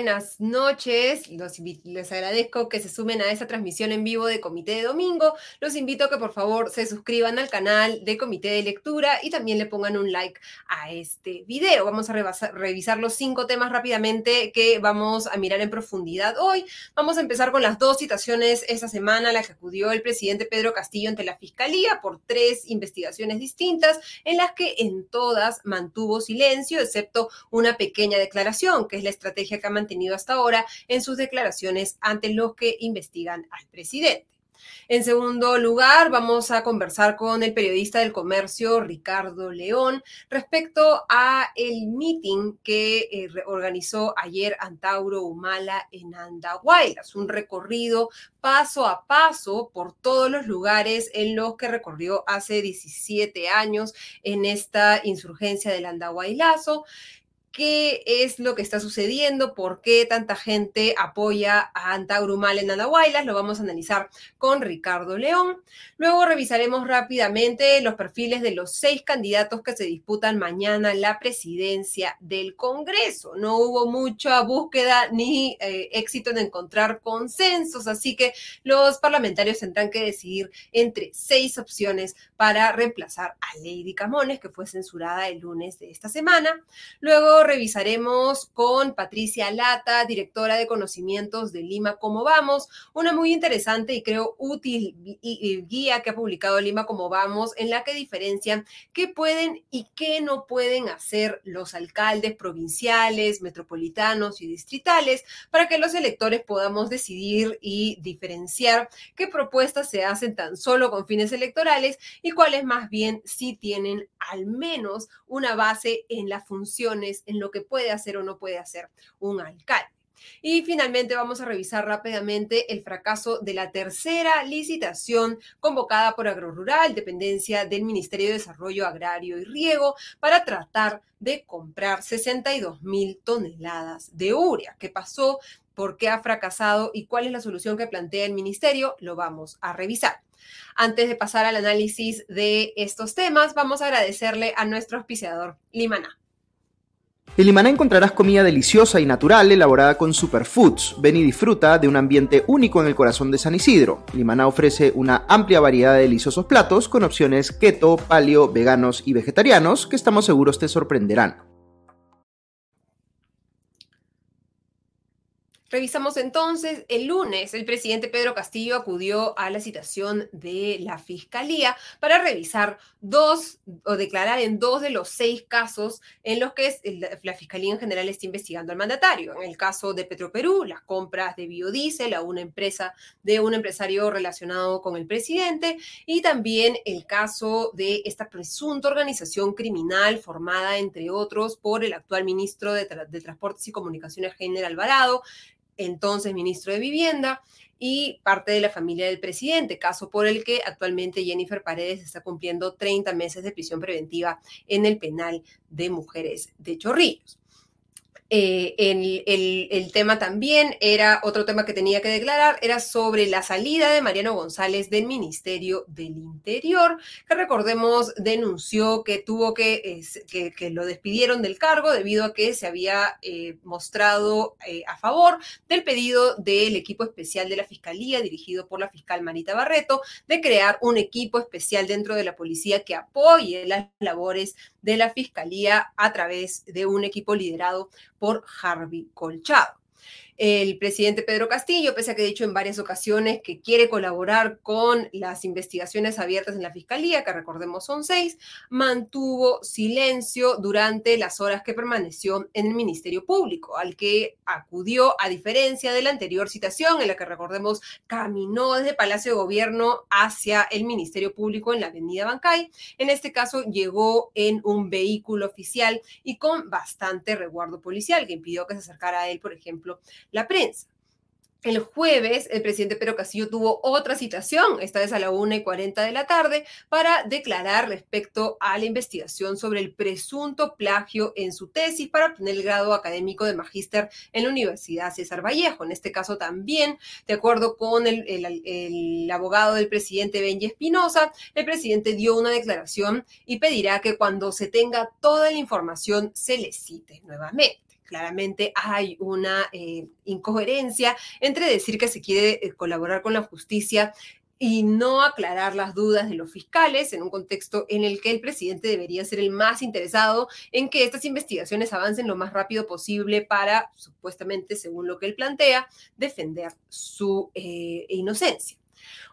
Buenas noches. les agradezco que se sumen a esta transmisión en vivo de Comité de Domingo. Los invito a que por favor se suscriban al canal de Comité de Lectura y también le pongan un like a este video. Vamos a revisar los cinco temas rápidamente que vamos a mirar en profundidad hoy. Vamos a empezar con las dos citaciones esta semana, la que acudió el presidente Pedro Castillo ante la Fiscalía por tres investigaciones distintas, en las que en todas mantuvo silencio, excepto una pequeña declaración, que es la estrategia que ha mantenido hasta ahora en sus declaraciones ante los que investigan al presidente. En segundo lugar, vamos a conversar con el periodista del comercio Ricardo León respecto a el meeting que eh, organizó ayer Antauro Humala en Andahuaylas, un recorrido paso a paso por todos los lugares en los que recorrió hace 17 años en esta insurgencia del Andahuaylazo qué es lo que está sucediendo, por qué tanta gente apoya a Antagrumal en Andahuaylas, lo vamos a analizar con Ricardo León. Luego revisaremos rápidamente los perfiles de los seis candidatos que se disputan mañana la presidencia del Congreso. No hubo mucha búsqueda ni eh, éxito en encontrar consensos, así que los parlamentarios tendrán que decidir entre seis opciones para reemplazar a Lady Camones, que fue censurada el lunes de esta semana. Luego revisaremos con Patricia Lata, directora de conocimientos de Lima Como Vamos, una muy interesante y creo útil guía que ha publicado Lima Como Vamos, en la que diferencian qué pueden y qué no pueden hacer los alcaldes provinciales, metropolitanos y distritales para que los electores podamos decidir y diferenciar qué propuestas se hacen tan solo con fines electorales y cuáles más bien sí tienen al menos una base en las funciones en lo que puede hacer o no puede hacer un alcalde. Y finalmente vamos a revisar rápidamente el fracaso de la tercera licitación convocada por AgroRural, dependencia del Ministerio de Desarrollo Agrario y Riego, para tratar de comprar 62 mil toneladas de urea. ¿Qué pasó? ¿Por qué ha fracasado? ¿Y cuál es la solución que plantea el ministerio? Lo vamos a revisar. Antes de pasar al análisis de estos temas, vamos a agradecerle a nuestro auspiciador, Limaná. En Limaná encontrarás comida deliciosa y natural elaborada con superfoods. Ven y disfruta de un ambiente único en el corazón de San Isidro. Limaná ofrece una amplia variedad de deliciosos platos con opciones keto, paleo, veganos y vegetarianos que estamos seguros te sorprenderán. Revisamos entonces, el lunes el presidente Pedro Castillo acudió a la citación de la Fiscalía para revisar dos o declarar en dos de los seis casos en los que la Fiscalía en general está investigando al mandatario. En el caso de Petroperú, las compras de biodiesel a una empresa de un empresario relacionado con el presidente y también el caso de esta presunta organización criminal formada, entre otros, por el actual ministro de, Transportes y Comunicaciones, General Alvarado, entonces ministro de Vivienda, y parte de la familia del presidente, caso por el que actualmente Jennifer Paredes está cumpliendo 30 meses de prisión preventiva en el penal de mujeres de Chorrillos. Eh, el, tema también era, otro tema que tenía que declarar, era sobre la salida de Mariano González del Ministerio del Interior, que recordemos denunció que tuvo que, que, lo despidieron del cargo debido a que se había eh, mostrado eh, a favor del pedido del equipo especial de la Fiscalía, dirigido por la fiscal Marita Barreto, de crear un equipo especial dentro de la policía que apoye las labores de la Fiscalía a través de un equipo liderado por Harvey Colchado. El presidente Pedro Castillo, pese a que ha dicho en varias ocasiones que quiere colaborar con las investigaciones abiertas en la Fiscalía, que recordemos son seis, mantuvo silencio durante las horas que permaneció en el Ministerio Público, al que acudió a diferencia de la anterior citación, en la que recordemos caminó desde Palacio de Gobierno hacia el Ministerio Público en la Avenida Bancay. En este caso llegó en un vehículo oficial y con bastante resguardo policial, que impidió que se acercara a él, por ejemplo, la prensa. El jueves, el presidente Pedro Castillo tuvo otra citación, esta vez a la 1 y 40 de la tarde, para declarar respecto a la investigación sobre el presunto plagio en su tesis para obtener el grado académico de magíster en la Universidad César Vallejo. En este caso también, de acuerdo con el, abogado del presidente Benji Espinosa, el presidente dio una declaración y pedirá que cuando se tenga toda la información se le cite nuevamente claramente hay una eh, incoherencia entre decir que se quiere eh, colaborar con la justicia y no aclarar las dudas de los fiscales en un contexto en el que el presidente debería ser el más interesado en que estas investigaciones avancen lo más rápido posible para, supuestamente, según lo que él plantea, defender su eh, inocencia.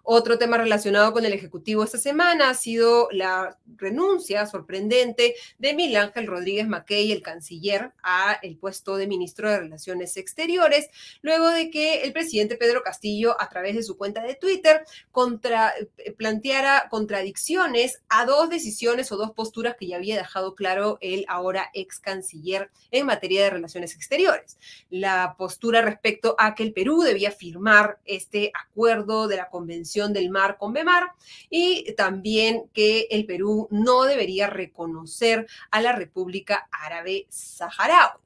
Otro tema relacionado con el Ejecutivo esta semana ha sido la renuncia sorprendente de Miguel Ángel Rodríguez Mackey, el canciller, a el puesto de ministro de Relaciones Exteriores, luego de que el presidente Pedro Castillo, a través de su cuenta de Twitter, contra, eh, planteara contradicciones a dos decisiones o dos posturas que ya había dejado claro el ahora ex canciller en materia de relaciones exteriores. La postura respecto a que el Perú debía firmar este acuerdo de la Convención del Mar con BEMAR y también que el Perú no debería reconocer a la República Árabe Saharaui.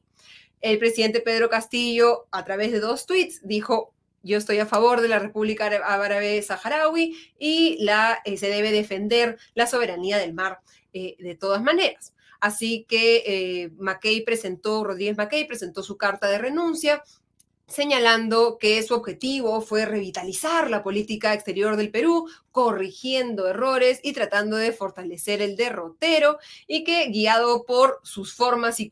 El presidente Pedro Castillo, a través de dos tweets, dijo, yo estoy a favor de la República Árabe Saharaui y la, eh, se debe defender la soberanía del mar eh, de todas maneras. Así que eh, presentó, Rodríguez McKay presentó su carta de renuncia señalando que su objetivo fue revitalizar la política exterior del Perú, corrigiendo errores y tratando de fortalecer el derrotero, y que guiado por sus formas y,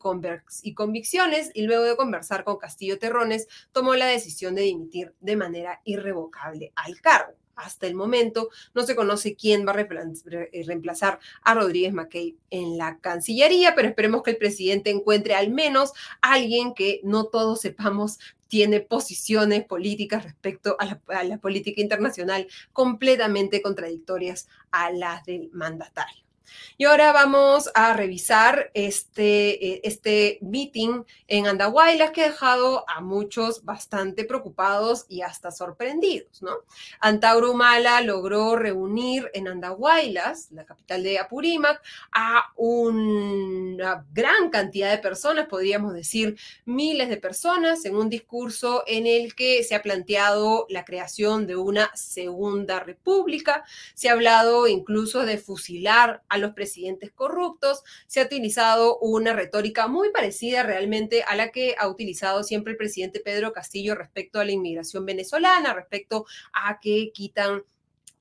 y convicciones, y luego de conversar con Castillo Terrones, tomó la decisión de dimitir de manera irrevocable al cargo. Hasta el momento no se conoce quién va a eh, reemplazar a Rodríguez Mackey en la Cancillería, pero esperemos que el presidente encuentre al menos alguien que no todos sepamos tiene posiciones políticas respecto a la, política internacional completamente contradictorias a las del mandatario. Y ahora vamos a revisar este, eh, este meeting en Andahuaylas que ha dejado a muchos bastante preocupados y hasta sorprendidos, ¿no? Antauro Humala logró reunir en Andahuaylas, la capital de Apurímac, a una gran cantidad de personas, podríamos decir miles de personas, en un discurso en el que se ha planteado la creación de una segunda república, se ha hablado incluso de fusilar a los presidentes corruptos, se ha utilizado una retórica muy parecida realmente a la que ha utilizado siempre el presidente Pedro Castillo respecto a la inmigración venezolana, respecto a que quitan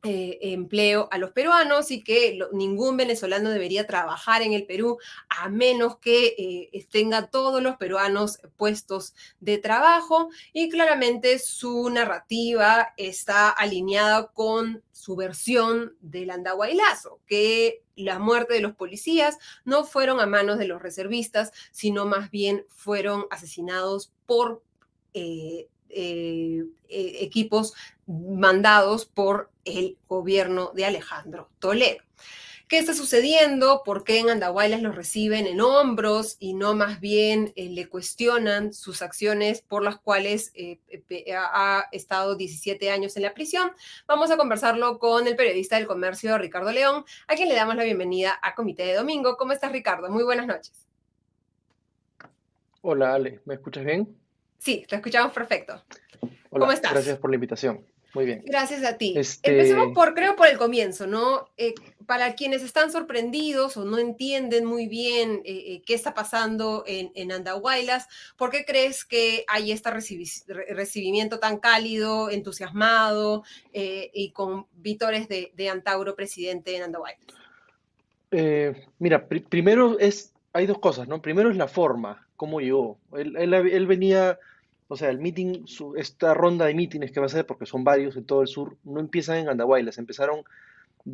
eh, empleo a los peruanos y que ningún venezolano debería trabajar en el Perú a menos que eh, tenga todos los peruanos puestos de trabajo. Y claramente su narrativa está alineada con su versión del andahuaylazo, que la muerte de los policías no fueron a manos de los reservistas, sino más bien fueron asesinados por eh, equipos mandados por el gobierno de Alejandro Toledo. ¿Qué está sucediendo? ¿Por qué en Andahuaylas los reciben en hombros y no más bien eh, le cuestionan sus acciones por las cuales eh, ha estado 17 años en la prisión? Vamos a conversarlo con el periodista del comercio Ricardo León, a quien le damos la bienvenida a Comité de Domingo. ¿Cómo estás, Ricardo? Muy buenas noches. Hola, Ale. ¿Me escuchas bien? Sí, te escuchamos perfecto. ¿Cómo estás? Gracias por la invitación. Muy bien. Gracias a ti. Este Empecemos por, creo, por el comienzo, ¿no? Eh, para quienes están sorprendidos o no entienden muy bien eh, eh, qué está pasando en, en, Andahuaylas, ¿por qué crees que hay este recibimiento tan cálido, entusiasmado y con vítores de, de, Antauro presidente en Andahuaylas? mira, primero es, hay dos cosas, ¿no? Primero es la forma, cómo llegó. Él, él, él venía o sea, el meeting, esta ronda de mítines que va a ser, porque son varios en todo el sur, no empiezan en Andahuaylas, empezaron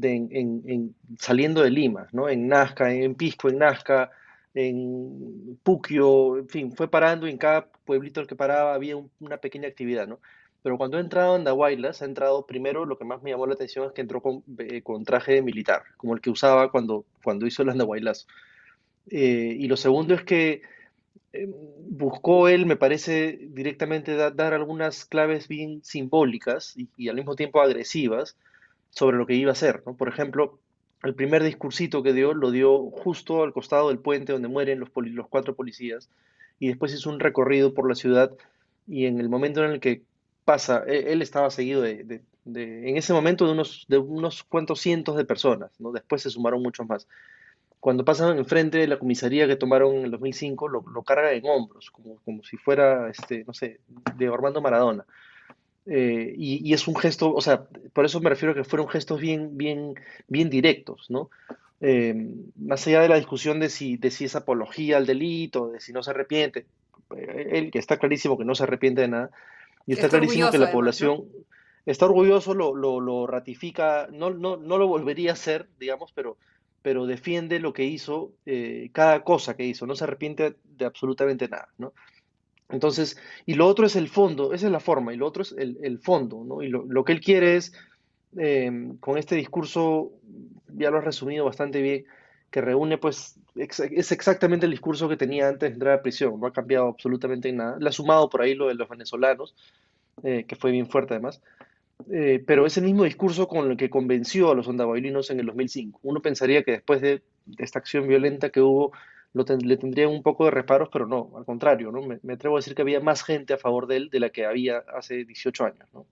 en, saliendo de Lima, ¿no? En Nazca, en Pisco, en Nazca, en Puquio, en fin, fue parando en cada pueblito al que paraba había una pequeña actividad, ¿no? Pero cuando ha entrado a Andahuaylas, ha entrado primero, lo que más me llamó la atención es que entró con, eh, con traje militar, como el que usaba cuando, cuando hizo el Andahuaylas. Eh, y lo segundo es que eh, buscó él, me parece, directamente dar algunas claves bien simbólicas y, al mismo tiempo agresivas sobre lo que iba a hacer. Por ejemplo, el primer discursito que dio lo dio justo al costado del puente donde mueren los, los cuatro policías y después hizo un recorrido por la ciudad y en el momento en el que pasa, e, él, estaba seguido de, en ese momento de unos, de unos cuantos cientos de personas, ¿no? después se sumaron muchos más. Cuando pasan enfrente de la comisaría que tomaron en el 2005, lo, lo carga en hombros, como, como si fuera, este, no sé, de Armando Maradona. Eh, y, es un gesto, o sea, por eso me refiero a que fueron gestos bien, bien, bien directos, ¿no? Eh, más allá de la discusión de si, de si es apología al delito, de si no se arrepiente, eh, él que está clarísimo que no se arrepiente de nada, y está, clarísimo que la población está orgulloso, lo, lo, lo ratifica, no, no, no, lo volvería a hacer, digamos, pero, pero defiende lo que hizo, cada cosa que hizo, no se arrepiente de absolutamente nada, ¿no? Entonces, y lo otro es el fondo, esa es la forma, y lo otro es el, fondo, ¿no? Y lo, que él quiere es, em, con este discurso, ya lo has resumido bastante bien, que reúne, pues, es exactamente el discurso que tenía antes de entrar a prisión, no ha cambiado absolutamente nada. Le ha sumado por ahí lo de los venezolanos, eh, que fue bien fuerte además, eh, pero es el mismo discurso con el que convenció a los andahuaylinos en el 2005. Uno pensaría que después de esta acción violenta que hubo le tendrían un poco de reparos, pero no, al contrario, ¿no? Me, atrevo a decir que había más gente a favor de él de la que había hace 18 años, ¿no?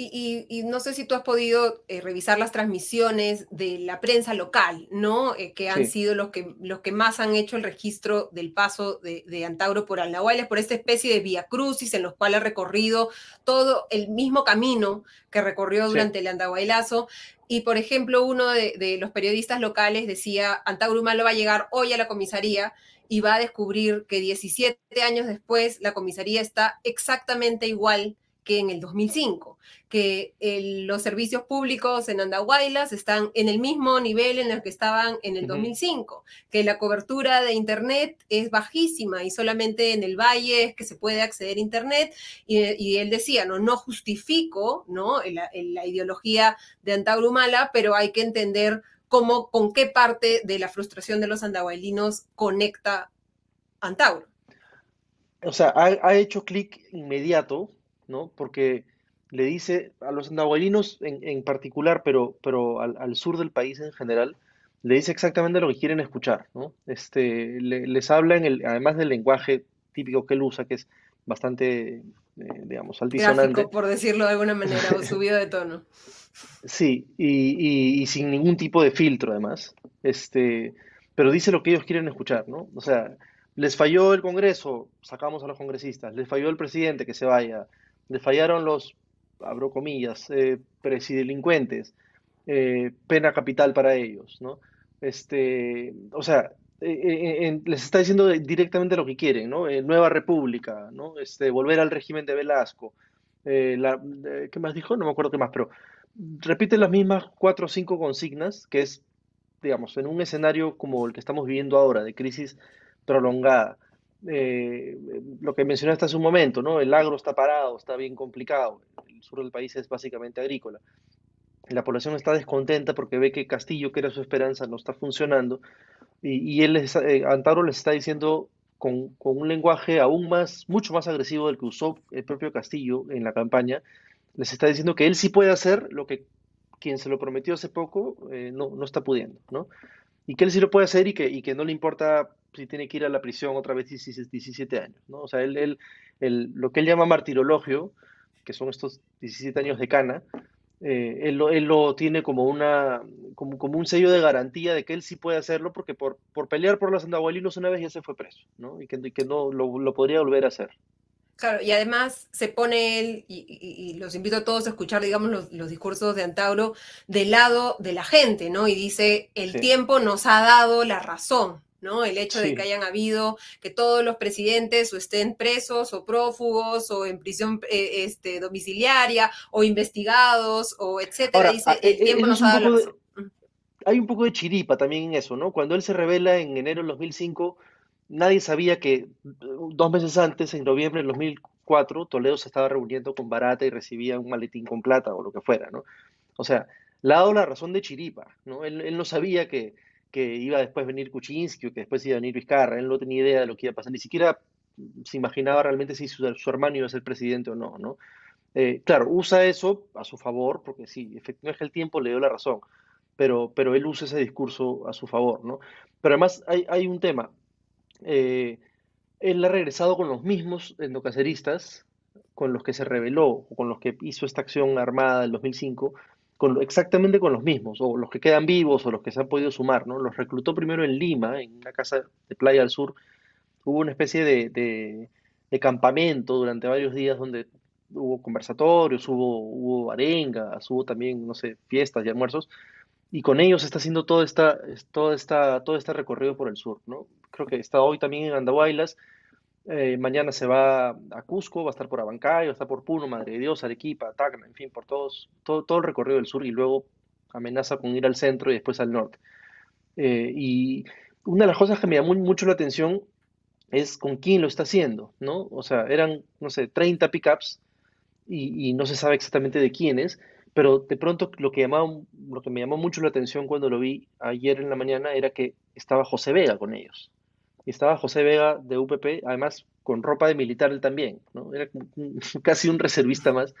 Y, no sé si tú has podido eh, revisar las transmisiones de la prensa local, ¿no? Eh, que han sido los que, los que más han hecho el registro del paso de, de Antauro por Alnahuaylas, por esta especie de vía crucis en los cuales ha recorrido todo el mismo camino que recorrió durante el Andahuaylazo. Y, por ejemplo, uno de, los periodistas locales decía, Antauro Humalo va a llegar hoy a la comisaría y va a descubrir que 17 años después la comisaría está exactamente igual que en el 2005, que los servicios públicos en Andahuaylas están en el mismo nivel en el que estaban en el 2005, que la cobertura de Internet es bajísima y solamente en el valle es que se puede acceder a Internet. Y, él decía, no, no justifico ¿no? La, la ideología de Antauro Humala, pero hay que entender cómo, con qué parte de la frustración de los andahuaylinos conecta Antauro. O sea, ha hecho clic inmediato ¿no? Porque le dice a los andahuaylinos en, particular, pero, pero al, sur del país en general, le dice exactamente lo que quieren escuchar, ¿no? Este, les habla, en el, además del lenguaje típico que él usa, que es bastante, eh, digamos, altisonante. por decirlo de alguna manera, o subido de tono. Sí, y, y, sin ningún tipo de filtro, además. Este, pero dice lo que ellos quieren escuchar, ¿no? O sea, les falló el Congreso, sacamos a los congresistas, les falló el presidente, que se vaya, le fallaron los, abro comillas, eh, presidelincuentes, eh, pena capital para ellos, ¿no? Este, o sea, eh, les está diciendo directamente lo que quieren, ¿no? nueva república, ¿no? Este, volver al régimen de Velasco. La, ¿Qué más dijo? No me acuerdo qué más, pero repite las mismas cuatro o cinco consignas, que es, digamos, en un escenario como el que estamos viviendo ahora, de crisis prolongada, eh, lo que mencionaste hace un momento, ¿no? El agro está parado, está bien complicado. El sur del país es básicamente agrícola. La población está descontenta porque ve que Castillo, que era su esperanza, no está funcionando. Y, él, les, eh, Antauro les está diciendo con, con, un lenguaje aún más, mucho más agresivo del que usó el propio Castillo en la campaña, les está diciendo que él sí puede hacer lo que quien se lo prometió hace poco eh, no, no está pudiendo, ¿no? Y que él sí lo puede hacer y que, y que no le importa si tiene que ir a la prisión otra vez 17 años, ¿no? O sea, él, él, lo que él llama martirologio, que son estos 17 años de cana, eh, él, lo, él, lo, tiene como, una, como, como, un sello de garantía de que él sí puede hacerlo porque por, por pelear por los andahualinos una vez ya se fue preso, ¿no? Y que, que no lo, lo, podría volver a hacer. Claro, y además se pone él, y, los invito a todos a escuchar, digamos, los, los, discursos de Antauro del lado de la gente, ¿no? Y dice, el tiempo nos ha dado la razón, ¿no? El hecho de que hayan habido, que todos los presidentes o estén presos o prófugos o en prisión eh, este, domiciliaria o investigados o etcétera, dice, ah, el eh, tiempo nos ha dado Hay un poco de chiripa también en eso, ¿no? Cuando él se revela en enero del 2005, nadie sabía que uh, dos meses antes, en noviembre del 2004, Toledo se estaba reuniendo con Barata y recibía un maletín con plata o lo que fuera, ¿no? O sea, le ha la razón de chiripa, ¿no? Él, él no sabía que, que iba después a venir Kuczynski o que después iba a venir Vizcarra. Él no tenía idea de lo que iba a pasar, ni siquiera se imaginaba realmente si su, hermano iba a ser presidente o no, ¿no? Eh, claro, usa eso a su favor, porque sí, efectivamente el tiempo le dio la razón, pero, pero él usa ese discurso a su favor, ¿no? Pero además hay, hay un tema. Eh, él ha regresado con los mismos endocaceristas con los que se rebeló con los que hizo esta acción armada del 2005, con, exactamente con los mismos, o los que quedan vivos o los que se han podido sumar, ¿no? Los reclutó primero en Lima, en una casa de Playa del Sur. Hubo una especie de, de, campamento durante varios días donde hubo conversatorios, hubo, hubo arengas, hubo también, no sé, fiestas y almuerzos, y con ellos está haciendo todo, esta, todo, esta, todo este recorrido por el sur, ¿no? Creo que está hoy también en Andahuaylas, eh, mañana se va a Cusco, va a estar por Abancay, va a estar por Puno, Madre de Dios, Arequipa, Tacna, en fin, por todos, todo, todo el recorrido del sur y luego amenaza con ir al centro y después al norte. Eh, y una de las cosas que me llamó mucho la atención es con quién lo está haciendo, ¿no? O sea, eran, no sé, 30 pickups y, y no se sabe exactamente de quiénes, pero de pronto lo que, lo que me llamó mucho la atención cuando lo vi ayer en la mañana era que estaba José Vega con ellos estaba José Vega de UPP, además con ropa de militar él también, ¿no? Era casi un reservista más.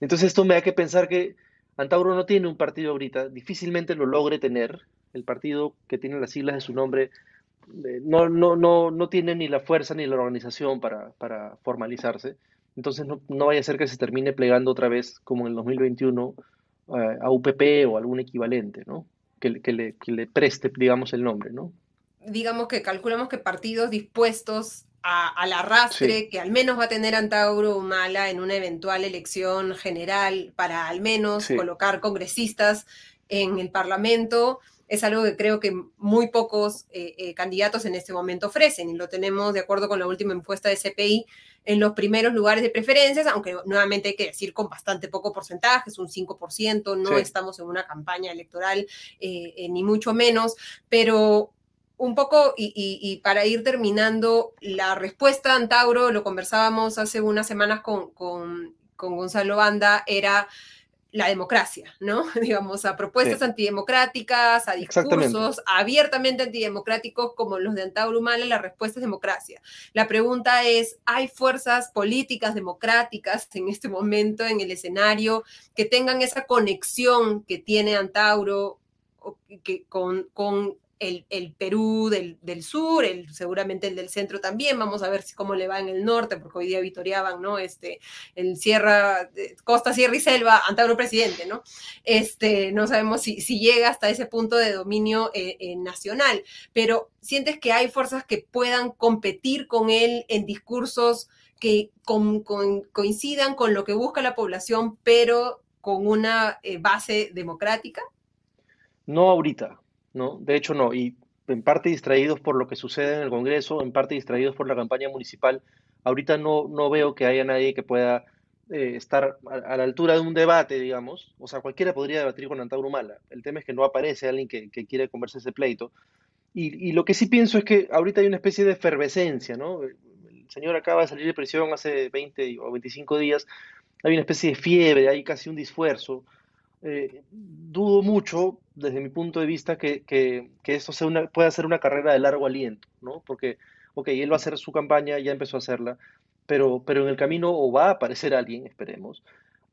Entonces esto me da que pensar que Antauro no tiene un partido ahorita, difícilmente lo logre tener, el partido que tiene las siglas de su nombre eh, no, no, no, no tiene ni la fuerza ni la organización para, para formalizarse, entonces no, no, vaya a ser que se termine plegando otra vez como en el 2021 eh, a UPP o algún equivalente, ¿no? Que, que le preste, digamos, el nombre, ¿no? Digamos que calculamos que partidos dispuestos a, al arrastre que al menos va a tener Antauro Humala en una eventual elección general para al menos colocar congresistas en el Parlamento, es algo que creo que muy pocos eh, eh, candidatos en este momento ofrecen y lo tenemos de acuerdo con la última encuesta de CPI en los primeros lugares de preferencias, aunque nuevamente hay que decir con bastante poco porcentaje, es un 5%, no estamos en una campaña electoral eh, ni mucho menos, pero un poco, y, para ir terminando, la respuesta a Antauro, lo conversábamos hace unas semanas con, con, Gonzalo Banda, era la democracia, ¿no? Digamos, a propuestas antidemocráticas, a discursos abiertamente antidemocráticos como los de Antauro Humala, la respuesta es democracia. La pregunta es, ¿hay fuerzas políticas democráticas en este momento en el escenario que tengan esa conexión que tiene Antauro que, con, con el, Perú del, sur, el, seguramente el del centro también, vamos a ver si, cómo le va en el norte, porque hoy día vitoreaban, ¿no? Este, el Sierra, Costa, Sierra y Selva, Antauro presidente, ¿no? Este, no sabemos si, llega hasta ese punto de dominio eh, eh, nacional, pero sientes que hay fuerzas que puedan competir con él en discursos que coincidan con lo que busca la población, pero con una eh, base democrática? No ahorita, De hecho, no, y en parte distraídos por lo que sucede en el Congreso, en parte distraídos por la campaña municipal. Ahorita no, no veo que haya nadie que pueda eh, estar a, la altura de un debate, digamos. O sea, cualquiera podría debatir con Antauro Humala. El tema es que no aparece alguien que, que quiere conversar ese pleito. Y, y, lo que sí pienso es que ahorita hay una especie de efervescencia, ¿no? El señor acaba de salir de prisión hace 20 o 25 días. Hay una especie de fiebre, hay casi un disfuerzo. Eh, dudo mucho, desde mi punto de vista, que, que, esto sea una, pueda ser una carrera de largo aliento, ¿no? Porque, ok, él va a hacer su campaña, ya empezó a hacerla, pero, pero en el camino o va a aparecer alguien, esperemos,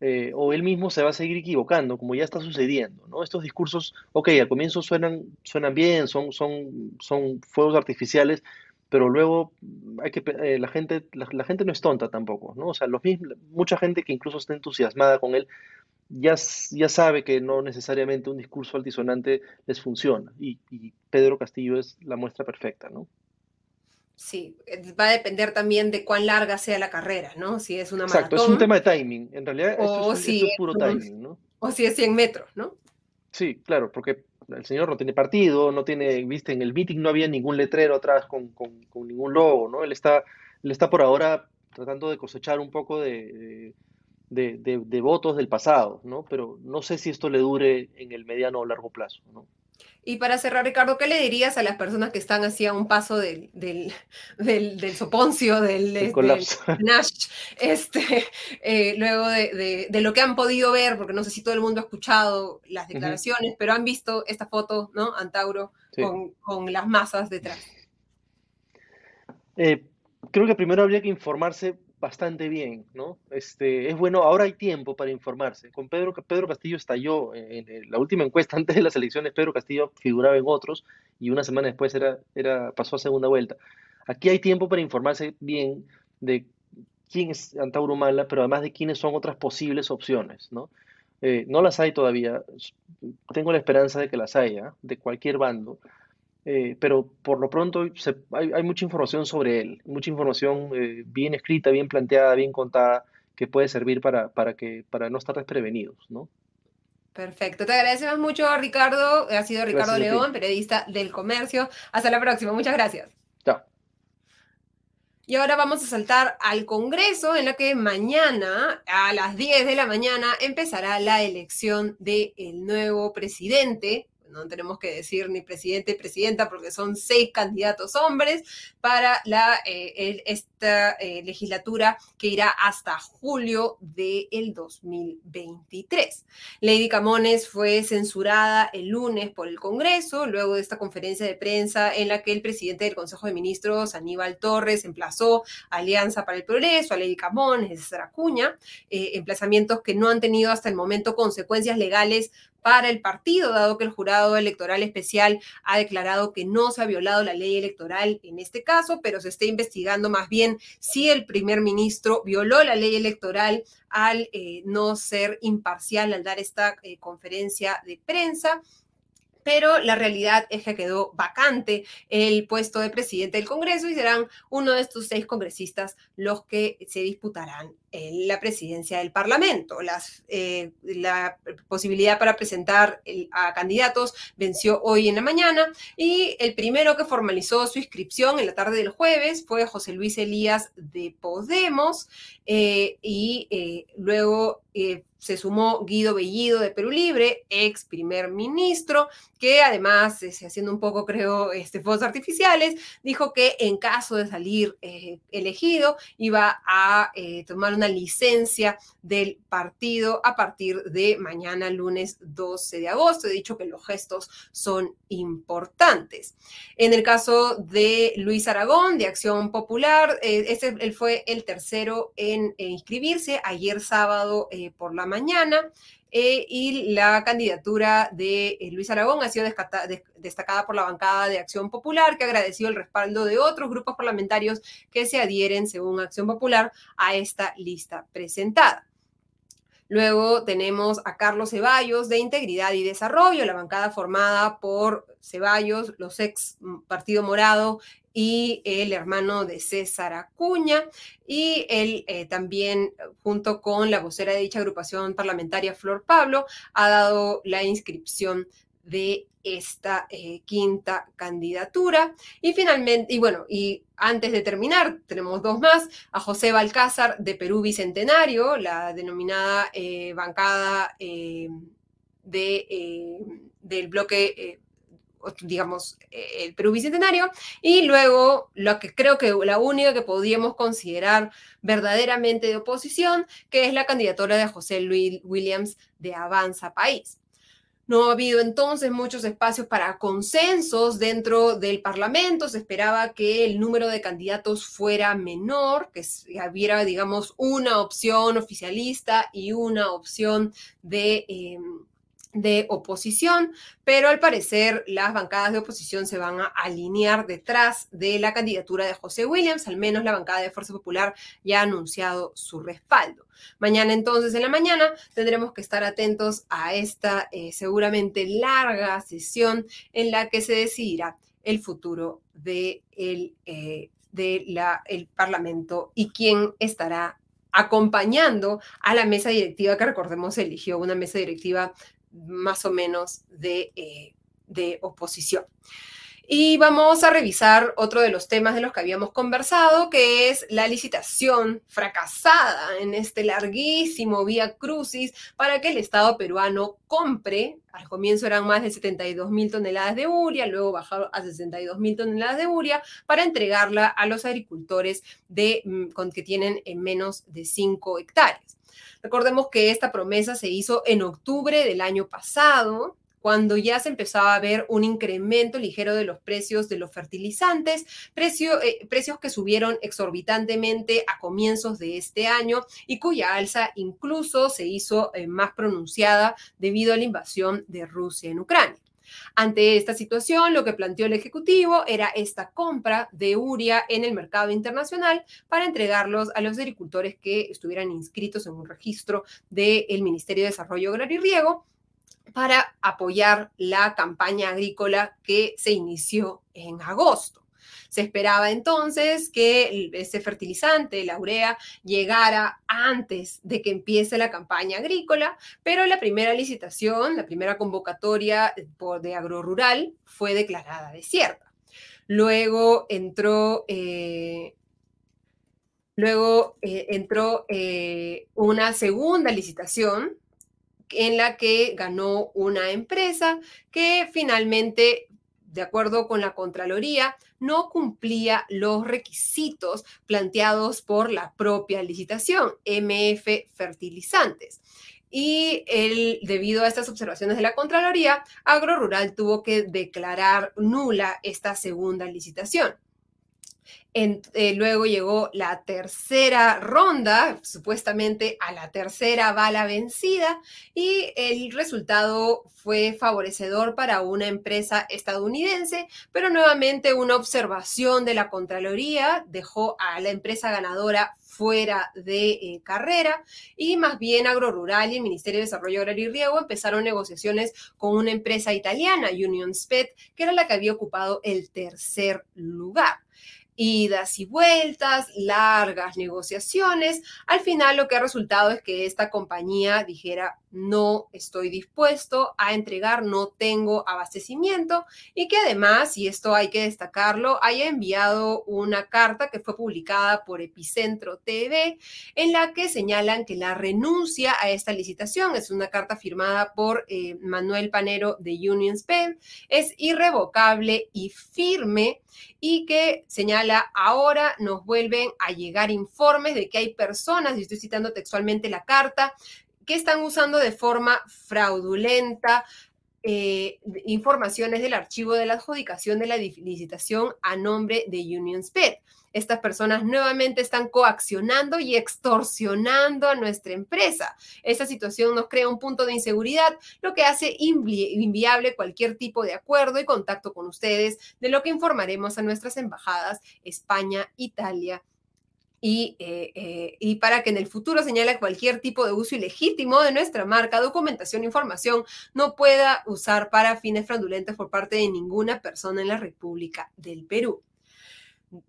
eh, o él mismo se va a seguir equivocando, como ya está sucediendo, ¿no? Estos discursos, ok, al comienzo suenan, suenan bien, son, son, son fuegos artificiales, pero luego hay que, eh, la, gente, la, gente no es tonta tampoco, ¿no? O sea, los mucha gente que incluso está entusiasmada con él ya, ya sabe que no necesariamente un discurso altisonante les funciona y, Pedro Castillo es la muestra perfecta, ¿no? Sí, va a depender también de cuán larga sea la carrera, ¿no? Si es una Exacto, es un tema de timing. En realidad, esto es, si puro timing, ¿no? O si es 100 metros, ¿no? Sí, claro, porque el señor no tiene partido, no tiene, viste, en el meeting no había ningún letrero atrás con, ningún logo, ¿no? Él está, él está por ahora tratando de cosechar un poco de de, votos del pasado, ¿no? Pero no sé si esto le dure en el mediano o largo plazo, ¿no? Y para cerrar, Ricardo, ¿qué le dirías a las personas que están así a un paso del, del, del, soponcio, del, del, Nash, este, eh, luego de, lo que han podido ver, porque no sé si todo el mundo ha escuchado las declaraciones, pero han visto esta foto, ¿no? Antauro, con, las masas detrás. Eh, creo que primero habría que informarse bastante bien, ¿no? Este, es bueno, ahora hay tiempo para informarse. Con Pedro, Pedro Castillo estalló en, la última encuesta antes de las elecciones, Pedro Castillo figuraba en otros y una semana después era, era, pasó a segunda vuelta. Aquí hay tiempo para informarse bien de quién es Antauro Mala, pero además de quiénes son otras posibles opciones, ¿no? Eh, no las hay todavía, tengo la esperanza de que las haya, de cualquier bando, eh, pero por lo pronto hay, mucha información sobre él, mucha información eh, bien escrita, bien planteada, bien contada, que puede servir para, para, que, para no estar desprevenidos, ¿no? Perfecto, te agradecemos mucho, Ricardo. Ha sido Ricardo León, periodista del comercio. Hasta la próxima, muchas gracias. Chao. Y ahora vamos a saltar al Congreso, en la que mañana, a las 10 de la mañana, empezará la elección del nuevo presidente no tenemos que decir ni presidente y presidenta porque son seis candidatos hombres para la, eh, esta eh, legislatura que irá hasta julio del 2023. Lady Camones fue censurada el lunes por el Congreso luego de esta conferencia de prensa en la que el presidente del Consejo de Ministros, Aníbal Torres, emplazó Alianza para el Progreso, a Lady Camones, César Acuña, eh, emplazamientos que no han tenido hasta el momento consecuencias legales para el partido, dado que el jurado electoral especial ha declarado que no se ha violado la ley electoral en este caso, pero se está investigando más bien si el primer ministro violó la ley electoral al eh, no ser imparcial al dar esta eh, conferencia de prensa. Pero la realidad es que quedó vacante el puesto de presidente del Congreso y serán uno de estos seis congresistas los que se disputarán la presidencia del Parlamento. Eh, la posibilidad para presentar a candidatos venció hoy en la mañana y el primero que formalizó su inscripción en la tarde del jueves fue José Luis Elías de Podemos eh, y eh, luego se sumó Guido Bellido de Perú Libre, ex primer ministro, que además, este, haciendo un poco, creo, este, fuegos artificiales, dijo que en caso de salir elegido iba a tomar una licencia del partido a partir de mañana, lunes 12 de agosto. He dicho que los gestos son importantes. En el caso de Luis Aragón, de Acción Popular, eh, este, él fue el tercero en, inscribirse ayer sábado por la mañana. Eh, y la candidatura de eh, Luis Aragón ha sido destacada por la bancada de Acción Popular, que agradeció el respaldo de otros grupos parlamentarios que se adhieren, según Acción Popular, a esta lista presentada. Luego tenemos a Carlos Ceballos de Integridad y Desarrollo, la bancada formada por Ceballos, los ex Partido Morado y el hermano de César Acuña, y él eh, también, junto con la vocera de dicha agrupación parlamentaria, Flor Pablo, ha dado la inscripción de esta eh, quinta candidatura. Y finalmente, y bueno, y antes de terminar, tenemos dos más, a José Balcázar de Perú Bicentenario, la denominada eh, bancada eh, de, del bloque digamos, el Perú Bicentenario, y luego lo que creo que la única que podríamos considerar verdaderamente de oposición, que es la candidatura de José Luis Williams de Avanza País. No ha habido entonces muchos espacios para consensos dentro del Parlamento. Se esperaba que el número de candidatos fuera menor, que hubiera, digamos, una opción oficialista y una opción de... Em, de oposición, pero al parecer las bancadas de oposición se van a alinear detrás de la candidatura de José Williams, al menos la bancada de Fuerza Popular ya ha anunciado su respaldo. Mañana entonces en la mañana tendremos que estar atentos a esta eh, seguramente larga sesión en la que se decidirá el futuro de el, eh, de la, el Parlamento y quién estará acompañando a la mesa directiva que recordemos eligió una mesa directiva más o menos de, eh, de oposición. Y vamos a revisar otro de los temas de los que habíamos conversado, que es la licitación fracasada en este larguísimo vía crucis para que el Estado peruano compre. Al comienzo eran más de 72 mil toneladas de uria, luego bajaron a 62 mil toneladas de uria para entregarla a los agricultores de, mm, con, que tienen en menos de 5 hectáreas. Recordemos que esta promesa se hizo en octubre del año pasado, cuando ya se empezaba a ver un incremento ligero de los precios de los fertilizantes, eh, precios que subieron exorbitantemente a comienzos de este año y cuya alza incluso se hizo eh, más pronunciada debido a la invasión de Rusia en Ucrania. Ante esta situación, lo que planteó el Ejecutivo era esta compra de uria en el mercado internacional para entregarlos a los agricultores que estuvieran inscritos en un registro del Ministerio de Desarrollo Agrario y Riego para apoyar la campaña agrícola que se inició en agosto. Se esperaba entonces que ese fertilizante, la urea, llegara antes de que empiece la campaña agrícola, pero la primera licitación, la primera convocatoria de agrorural fue declarada desierta. Luego entró eh, Luego eh, entró eh, una segunda licitación en la que ganó una empresa que finalmente, de acuerdo con la Contraloría, no cumplía los requisitos planteados por la propia licitación, MF Fertilizantes. Y el, debido a estas observaciones de la Contraloría, AgroRural tuvo que declarar nula esta segunda licitación. Eh, luego llegó la tercera ronda, supuestamente a la tercera bala vencida, y el resultado fue favorecedor para una empresa estadounidense, pero nuevamente una observación de la Contraloría dejó a la empresa ganadora fuera de eh, carrera y más bien AgroRural y el Ministerio de Desarrollo Agrario y Riego empezaron negociaciones con una empresa italiana, Union Spet, que era la que había ocupado el tercer lugar idas y vueltas, largas negociaciones. Al final lo que ha resultado es que esta compañía dijera, no estoy dispuesto a entregar, no tengo abastecimiento y que además, y esto hay que destacarlo, haya enviado una carta que fue publicada por Epicentro TV en la que señalan que la renuncia a esta licitación, es una carta firmada por eh, Manuel Panero de Union Spend, es irrevocable y firme y que señala ahora nos vuelven a llegar informes de que hay personas, y estoy citando textualmente la carta, que están usando de forma fraudulenta eh, informaciones del archivo de la adjudicación de la licitación a nombre de Union Sped. Estas personas nuevamente están coaccionando y extorsionando a nuestra empresa. Esta situación nos crea un punto de inseguridad, lo que hace inviable cualquier tipo de acuerdo y contacto con ustedes, de lo que informaremos a nuestras embajadas España, Italia y, eh, eh, y, para que en el futuro señale cualquier tipo de uso ilegítimo de nuestra marca, documentación información no pueda usar para fines fraudulentos por parte de ninguna persona en la República del Perú.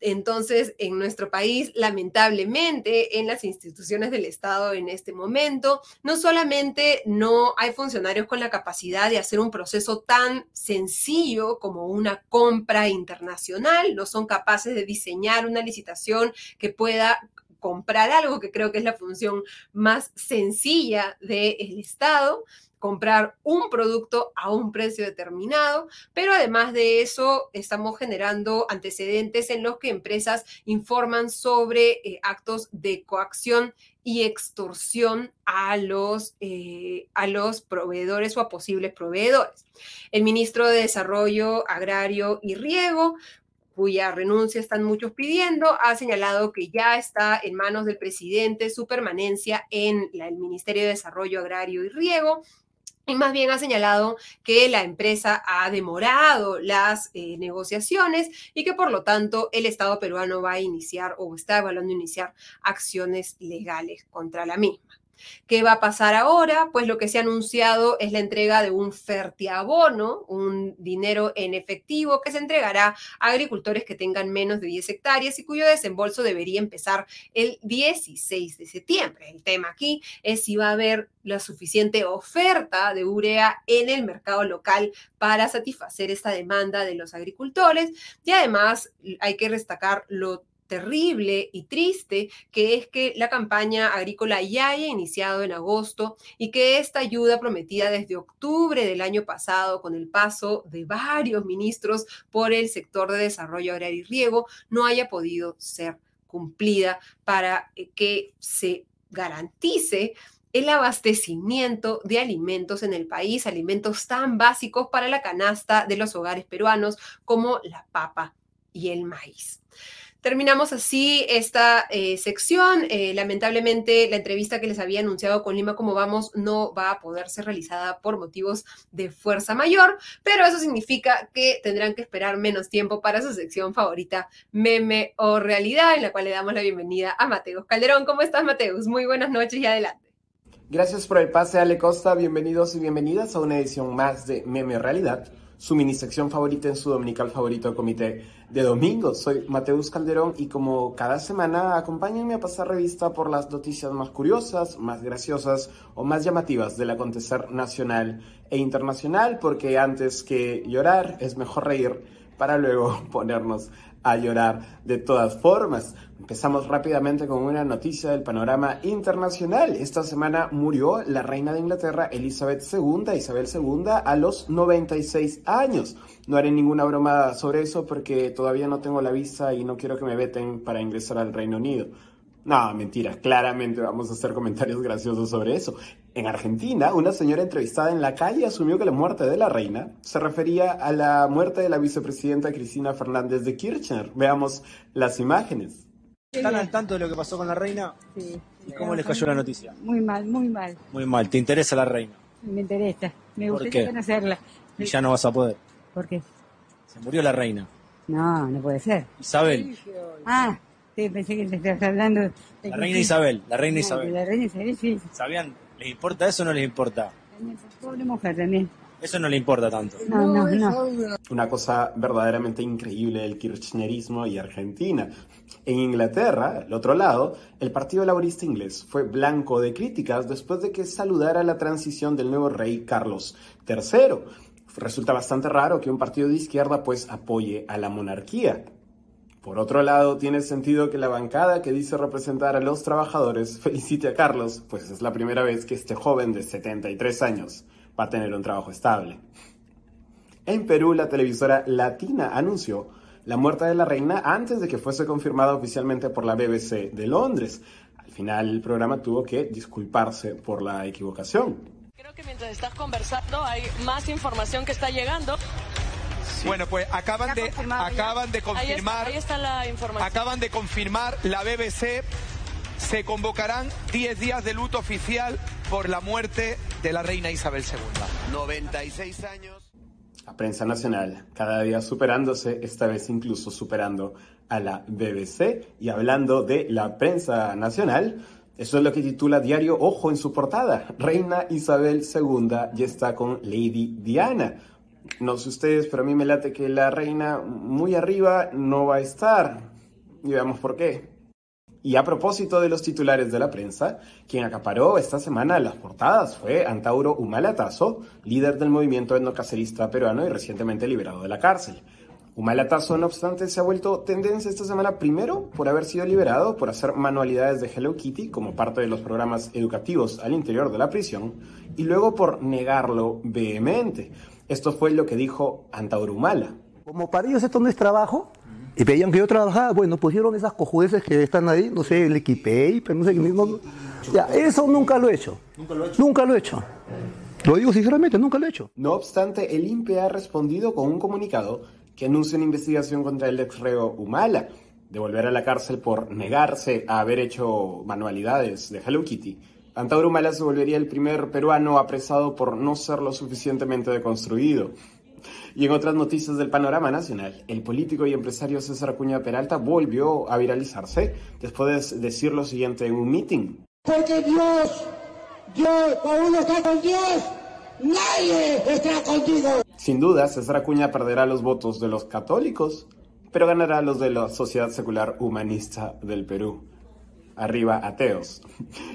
Entonces, en nuestro país, lamentablemente, en las instituciones del Estado en este momento, no solamente no hay funcionarios con la capacidad de hacer un proceso tan sencillo como una compra internacional, no son capaces de diseñar una licitación que pueda comprar algo, que creo que es la función más sencilla del Estado, comprar un producto a un precio determinado, pero además de eso estamos generando antecedentes en los que empresas informan sobre eh, actos de coacción y extorsión a los, eh, a los proveedores o a posibles proveedores. El ministro de Desarrollo Agrario y Riego cuya renuncia están muchos pidiendo, ha señalado que ya está en manos del presidente su permanencia en el Ministerio de Desarrollo Agrario y Riego y más bien ha señalado que la empresa ha demorado las eh, negociaciones y que por lo tanto el Estado peruano va a iniciar o está evaluando iniciar acciones legales contra la misma. ¿Qué va a pasar ahora? Pues lo que se ha anunciado es la entrega de un fertiabono, un dinero en efectivo que se entregará a agricultores que tengan menos de 10 hectáreas y cuyo desembolso debería empezar el 16 de septiembre. El tema aquí es si va a haber la suficiente oferta de urea en el mercado local para satisfacer esta demanda de los agricultores y además hay que destacar lo terrible y triste que es que la campaña agrícola ya haya iniciado en agosto y que esta ayuda prometida desde octubre del año pasado con el paso de varios ministros por el sector de desarrollo agrario y riego no haya podido ser cumplida para eh, que se garantice el abastecimiento de alimentos en el país, alimentos tan básicos para la canasta de los hogares peruanos como la papa y el maíz. Terminamos así esta eh, sección. Eh, lamentablemente, la entrevista que les había anunciado con Lima Como Vamos no va a poder ser realizada por motivos de fuerza mayor, pero eso significa que tendrán que esperar menos tiempo para su sección favorita, meme o realidad, en la cual le damos la bienvenida a Mateus Calderón. ¿Cómo estás, Mateus? Muy buenas noches y adelante. Gracias por el pase, Ale Costa. Bienvenidos y bienvenidas a una edición más de Meme Realidad su mini sección favorita en su dominical favorito comité de domingo. Soy Mateus Calderón y como cada semana acompáñenme a pasar revista por las noticias más curiosas, más graciosas o más llamativas del acontecer nacional e internacional porque antes que llorar es mejor reír para luego ponernos a llorar de todas formas. Empezamos rápidamente con una noticia del panorama internacional. Esta semana murió la reina de Inglaterra, Elizabeth II, Isabel II, a los 96 años. No haré ninguna broma sobre eso porque todavía no tengo la visa y no quiero que me veten para ingresar al Reino Unido. No, mentira, claramente vamos a hacer comentarios graciosos sobre eso. En Argentina, una señora entrevistada en la calle asumió que la muerte de la reina se refería a la muerte de la vicepresidenta Cristina Fernández de Kirchner. Veamos las imágenes. ¿Están al tanto de lo que pasó con la reina? Sí. ¿Y cómo les cayó la noticia? Muy mal, muy mal. Muy mal. ¿Te interesa la reina? Me interesa. Me ¿Por gustaría qué? conocerla. Y ya no vas a poder. ¿Por qué? Se murió la reina. No, no puede ser. Isabel. Ah, sí, pensé que te estabas hablando. de La reina sí. Isabel. La reina Isabel. La reina Isabel, sí. ¿Sabían? ¿Les importa eso o no les importa? Pobre mujer también. Eso no le importa tanto. No, no, no. Una cosa verdaderamente increíble del kirchnerismo y Argentina. En Inglaterra, al otro lado, el Partido Laborista inglés fue blanco de críticas después de que saludara la transición del nuevo rey Carlos III. Resulta bastante raro que un partido de izquierda pues apoye a la monarquía. Por otro lado, tiene sentido que la bancada que dice representar a los trabajadores felicite a Carlos, pues es la primera vez que este joven de 73 años va a tener un trabajo estable. En Perú, la televisora Latina anunció la muerte de la reina antes de que fuese confirmada oficialmente por la BBC de Londres. Al final, el programa tuvo que disculparse por la equivocación. Creo que mientras estás conversando hay más información que está llegando. Bueno, pues acaban de, acaban de Ahí está, confirmar, ahí está la información. acaban de confirmar la BBC, se convocarán 10 días de luto oficial por la muerte de la reina Isabel II. 96 años. La prensa nacional cada día superándose, esta vez incluso superando a la BBC. Y hablando de la prensa nacional, eso es lo que titula Diario Ojo en su portada. Reina Isabel II ya está con Lady Diana. No sé ustedes, pero a mí me late que la reina muy arriba no va a estar. Y veamos por qué. Y a propósito de los titulares de la prensa, quien acaparó esta semana las portadas fue Antauro Humala Tazo, líder del movimiento etnocacerista peruano y recientemente liberado de la cárcel. Humala Tazo, no obstante, se ha vuelto tendencia esta semana primero por haber sido liberado por hacer manualidades de Hello Kitty como parte de los programas educativos al interior de la prisión y luego por negarlo vehemente. Esto fue lo que dijo Antauro Humala. Como para ellos esto no es trabajo, y pedían que yo trabajara, bueno, pusieron esas cojudeces que están ahí, no sé, el equipé, pero no sé qué mismo. Ya, eso nunca lo he hecho. Nunca lo he hecho. Nunca lo he hecho. Lo digo sinceramente, nunca lo he hecho. No obstante, el INPE ha respondido con un comunicado que anuncia una investigación contra el ex reo Humala, de volver a la cárcel por negarse a haber hecho manualidades de Hello Kitty. Antauro Humala se volvería el primer peruano apresado por no ser lo suficientemente deconstruido. Y en otras noticias del panorama nacional, el político y empresario César Acuña Peralta volvió a viralizarse después de decir lo siguiente en un meeting. Porque Dios Yo, cuando uno está con Dios, nadie está contigo. Sin duda, César Acuña perderá los votos de los católicos, pero ganará los de la Sociedad Secular Humanista del Perú. Arriba, ateos.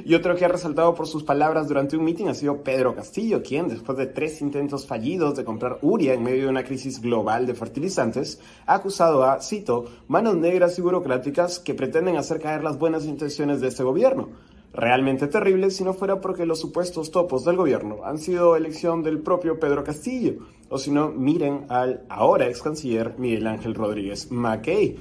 Y otro que ha resaltado por sus palabras durante un mitin ha sido Pedro Castillo, quien, después de tres intentos fallidos de comprar uria en medio de una crisis global de fertilizantes, ha acusado a, cito, manos negras y burocráticas que pretenden hacer caer las buenas intenciones de este gobierno. Realmente terrible si no fuera porque los supuestos topos del gobierno han sido elección del propio Pedro Castillo, o si no, miren al ahora ex canciller Miguel Ángel Rodríguez Mackey.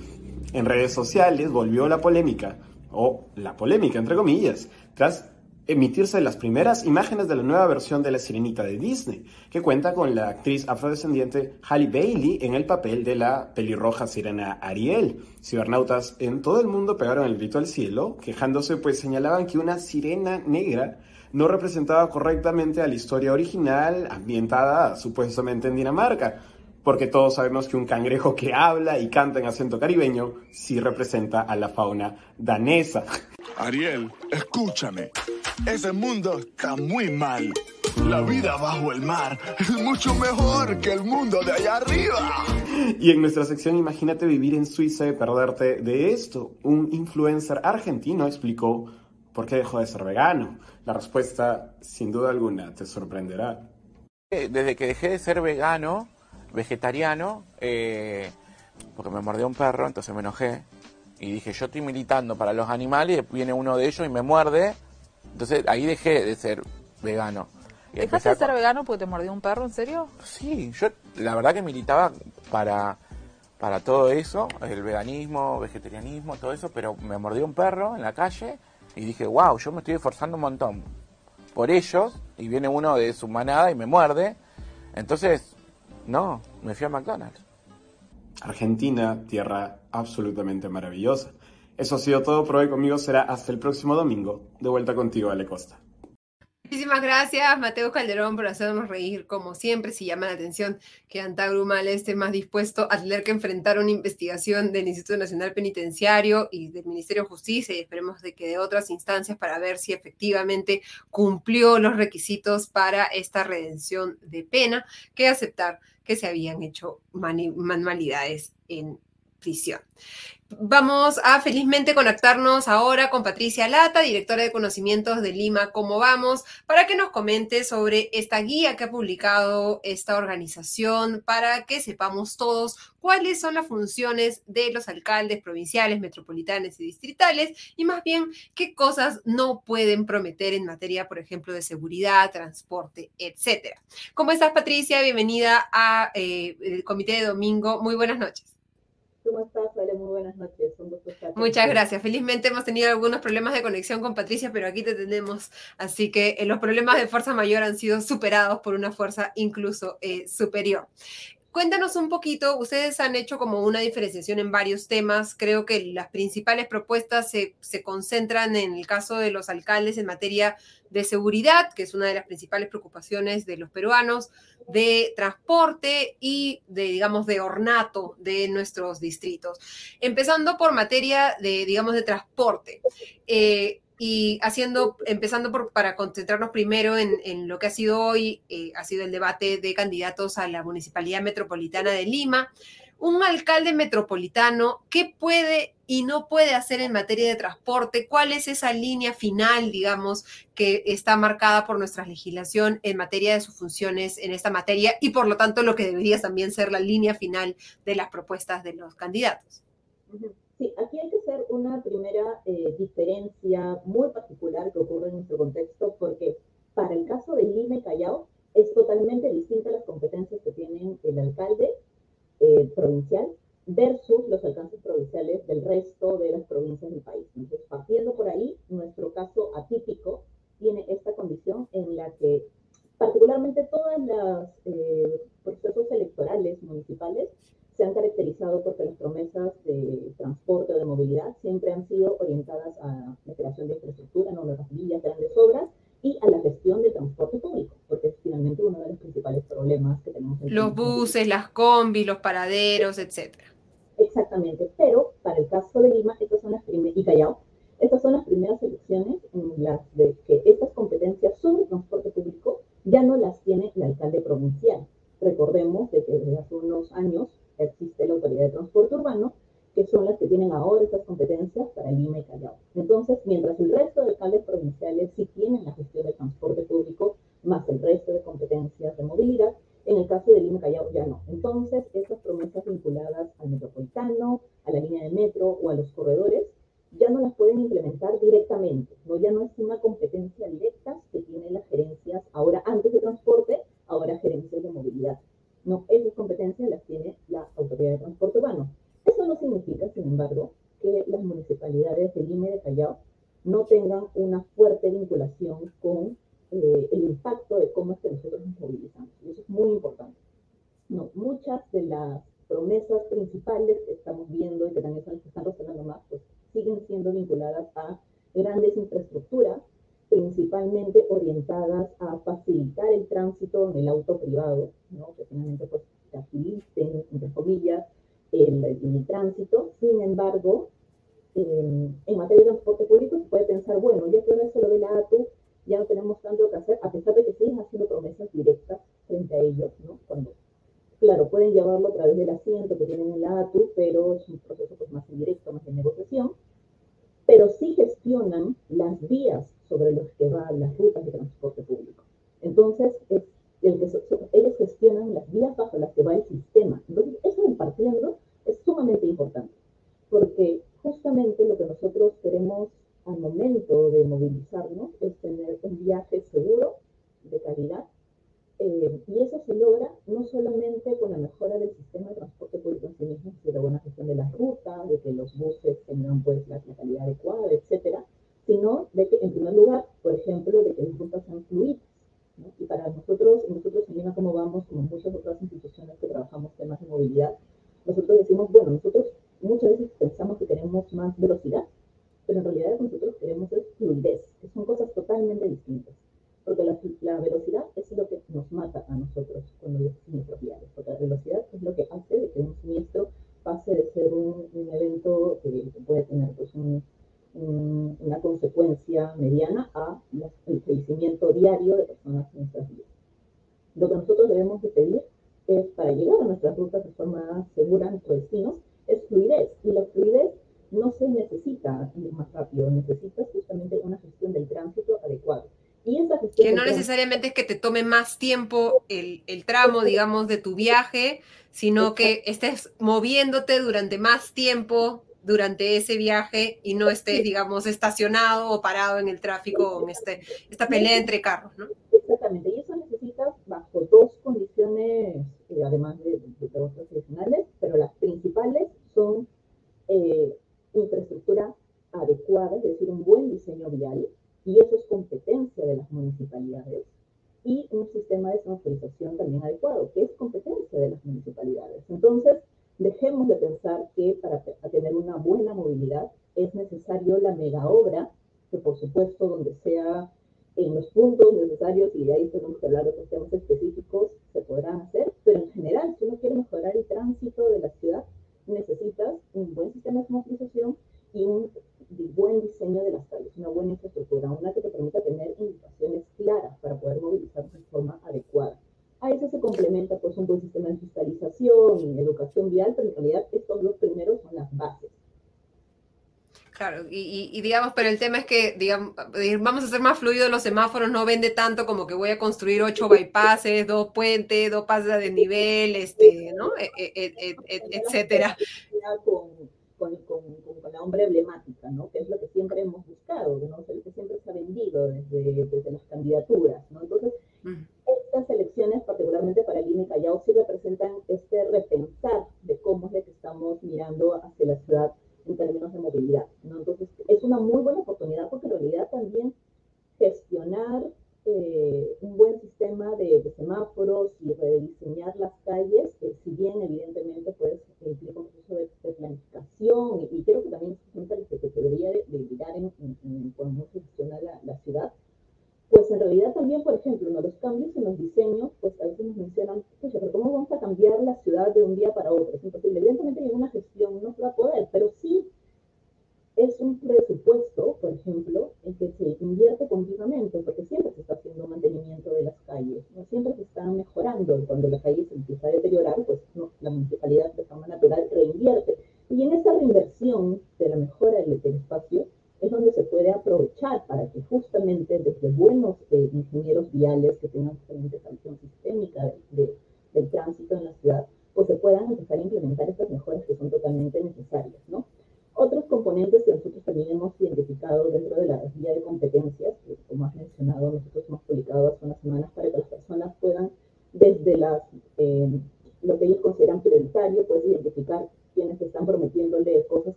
En redes sociales volvió la polémica o la polémica, entre comillas, tras emitirse las primeras imágenes de la nueva versión de La Sirenita de Disney, que cuenta con la actriz afrodescendiente Halle Bailey en el papel de la pelirroja sirena Ariel. Cibernautas en todo el mundo pegaron el grito al cielo, quejándose pues señalaban que una sirena negra no representaba correctamente a la historia original ambientada supuestamente en Dinamarca, porque todos sabemos que un cangrejo que habla y canta en acento caribeño sí representa a la fauna danesa. Ariel, escúchame. Ese mundo está muy mal. La vida bajo el mar es mucho mejor que el mundo de allá arriba. Y en nuestra sección Imagínate vivir en Suiza y perderte de esto, un influencer argentino explicó por qué dejó de ser vegano. La respuesta, sin duda alguna, te sorprenderá. Desde que dejé de ser vegano, vegetariano, eh, porque me mordió un perro, entonces me enojé. Y dije, yo estoy militando para los animales, y viene uno de ellos y me muerde. Entonces ahí dejé de ser vegano. Y ¿Dejaste de ser vegano porque te mordió un perro, en serio? Sí, yo la verdad que militaba para, para todo eso, el veganismo, vegetarianismo, todo eso, pero me mordió un perro en la calle y dije, wow, yo me estoy esforzando un montón por ellos y viene uno de su manada y me muerde. Entonces, no, me fui a McDonald's. Argentina, tierra absolutamente maravillosa. Eso ha sido todo por hoy conmigo. Será hasta el próximo domingo. De vuelta contigo, Ale Costa. Muchísimas gracias, Mateo Calderón, por hacernos reír, como siempre. Si llama la atención que Antagrumal esté más dispuesto a tener que enfrentar una investigación del Instituto Nacional Penitenciario y del Ministerio de Justicia, y esperemos de que de otras instancias para ver si efectivamente cumplió los requisitos para esta redención de pena, que aceptar que se habían hecho manualidades en Vamos a felizmente conectarnos ahora con Patricia Lata, directora de conocimientos de Lima, ¿cómo vamos? Para que nos comente sobre esta guía que ha publicado esta organización, para que sepamos todos cuáles son las funciones de los alcaldes provinciales, metropolitanos y distritales, y más bien qué cosas no pueden prometer en materia, por ejemplo, de seguridad, transporte, etcétera. ¿Cómo estás, Patricia? Bienvenida a eh, el Comité de Domingo. Muy buenas noches. ¿Cómo estás, Ale? Muy buenas noches. Un gusto estar Muchas gracias. Felizmente hemos tenido algunos problemas de conexión con Patricia, pero aquí te tenemos. Así que eh, los problemas de fuerza mayor han sido superados por una fuerza incluso eh, superior. Cuéntanos un poquito, ustedes han hecho como una diferenciación en varios temas, creo que las principales propuestas se, se, concentran en el caso de los alcaldes en materia de seguridad, que es una de las principales preocupaciones de los peruanos, de transporte y de, digamos, de ornato de nuestros distritos. Empezando por materia de, digamos, de transporte. Eh, y haciendo, empezando por, para concentrarnos primero en, en lo que ha sido hoy, eh, ha sido el debate de candidatos a la Municipalidad Metropolitana de Lima. Un alcalde metropolitano, ¿qué puede y no puede hacer en materia de transporte? ¿Cuál es esa línea final, digamos, que está marcada por nuestra legislación en materia de sus funciones en esta materia y por lo tanto lo que debería también ser la línea final de las propuestas de los candidatos? Sí, aquí una primera eh, diferencia muy particular que ocurre en nuestro contexto, porque para el caso de Lima y Callao es totalmente distinta las competencias que tienen el alcalde eh, provincial versus los alcances provinciales del resto de las provincias del país. Entonces, partiendo por ahí, nuestro caso atípico tiene esta condición en la que particularmente todos los eh, procesos electorales municipales se han caracterizado porque las promesas de transporte o de movilidad siempre han sido orientadas a la creación de infraestructura, no nuevas vías, grandes obras, y a la gestión de transporte público, porque es finalmente uno de los principales problemas que tenemos. En los buses, las combis, los paraderos, etcétera. Exactamente, pero para el caso de Lima, estas son las primeras, y Callao, Estas son las primeras elecciones en las de que estas competencias sobre transporte público ya no las tiene el alcalde provincial. Recordemos de que desde hace unos años existe la Autoridad de Transporte Urbano, que son las que tienen ahora estas competencias para Lima y Callao. Entonces, mientras el resto de alcaldes provinciales sí tienen la gestión del transporte público, más el resto de competencias de movilidad, en el caso de Lima y Callao ya no. Entonces, estas promesas vinculadas al metropolitano, a la línea de metro o a los corredores, ya no las pueden implementar directamente, ¿no? ya no es una competencia directa que tienen las gerencias ahora antes de transporte, ahora gerencias de movilidad. No, esas competencias las tiene la Autoridad de Transporte Urbano. Eso no significa, sin embargo, que las municipalidades de Lima y de Callao no tengan una fuerte vinculación con eh, el impacto de cómo es que nosotros nos movilizamos. Y eso es muy importante. No, muchas de las promesas principales que estamos viendo y que también son las que están resonando más, pues siguen siendo vinculadas a grandes infraestructuras, principalmente orientadas a facilitar el tránsito en el auto privado, ¿no? que finalmente pues agilicen, entre comillas, el, el, tránsito. Sin embargo, eh, en materia de transporte público se puede pensar, bueno, ya que ahora se lo ve la ATU, ya no tenemos tanto que hacer, a pesar de que siguen haciendo promesas directas frente a ellos, ¿no? Cuando, claro, pueden llevarlo a través del asiento que tienen en la ATU, pero es un proceso pues, más indirecto, más de negociación, pero sí gestionan las vías sobre las que van las rutas de transporte público. Entonces, es el que, ellos gestionan las vías bajo las que va el sistema. Entonces, eso en partiendo es sumamente importante, porque justamente lo que nosotros queremos al momento de movilizarnos es tener un viaje seguro, de calidad, eh, y eso se logra no solamente con la mejora del sistema de transporte público en sí mismo, de la buena gestión de las rutas, de que los buses tengan pues la, la calidad adecuada, etcétera, sino de que en primer lugar, por ejemplo, de que las rutas sean fluidas. ¿no? Y para nosotros, nosotros en Lima, como vamos, como muchas otras instituciones que trabajamos temas de movilidad, nosotros decimos, bueno, nosotros muchas veces pensamos que queremos más velocidad, pero en realidad lo que nosotros queremos es fluidez, que son cosas totalmente distintas. Porque la, la, velocidad es lo que nos mata a nosotros cuando hay siniestros viales, porque la velocidad es lo que hace de que un siniestro pase de ser un, un evento que puede tener pues, un, un, una consecuencia mediana a la, el fallecimiento diario de personas en nuestras vidas. Lo que nosotros debemos de pedir es, para llegar a nuestras rutas de forma segura a nuestros destinos, es fluidez. Y la fluidez no se necesita ir más rápido, necesitas justamente una gestión del tránsito adecuada. Y esa gestión que no necesariamente es que te tome más tiempo el, el tramo, digamos, de tu viaje, sino que estés moviéndote durante más tiempo durante ese viaje y no estés, digamos, estacionado o parado en el tráfico en este, esta pelea entre carros, ¿no? Exactamente, y eso necesitas bajo dos condiciones, eh, además de, de, de otras adicionales, pero las principales son eh, infraestructura adecuada, es decir, un buen diseño vial, y eso es competencia de las municipalidades, y un sistema de transferización también adecuado, que es competencia de las municipalidades. Entonces, dejemos de pensar que para tener una buena movilidad es necesario la mega obra, que por supuesto donde sea en los puntos necesarios, y de ahí tenemos que hablar de temas específicos, se podrán hacer, pero en general, si uno quiere mejorar el tránsito de la ciudad, necesitas un buen sistema de movilización y un buen diseño de las calles, una buena infraestructura, una que te permita tener indicaciones claras para poder movilizarse de forma adecuada. A eso se complementa pues un buen sistema de fiscalización educación vial, pero en realidad estos dos primeros son las bases. Claro, y, y, y, digamos, pero el tema es que, digamos, vamos a hacer más fluidos los semáforos, no vende tanto como que voy a construir ocho bypasses, dos puentes, dos pases de nivel, este, ¿no? E, e, e, etcétera. Con, con, con, con, la hombre emblemática, ¿no? Que es lo que siempre hemos buscado, ¿no? El que siempre se ha vendido desde, desde las candidaturas, ¿no? Entonces. Estas elecciones, particularmente para Lima y Callao, sí representan este repensar de cómo es de que estamos mirando hacia la ciudad en términos de movilidad. ¿no? Entonces, es una muy buena oportunidad porque en realidad también gestionar eh, un buen sistema de, de, semáforos y rediseñar las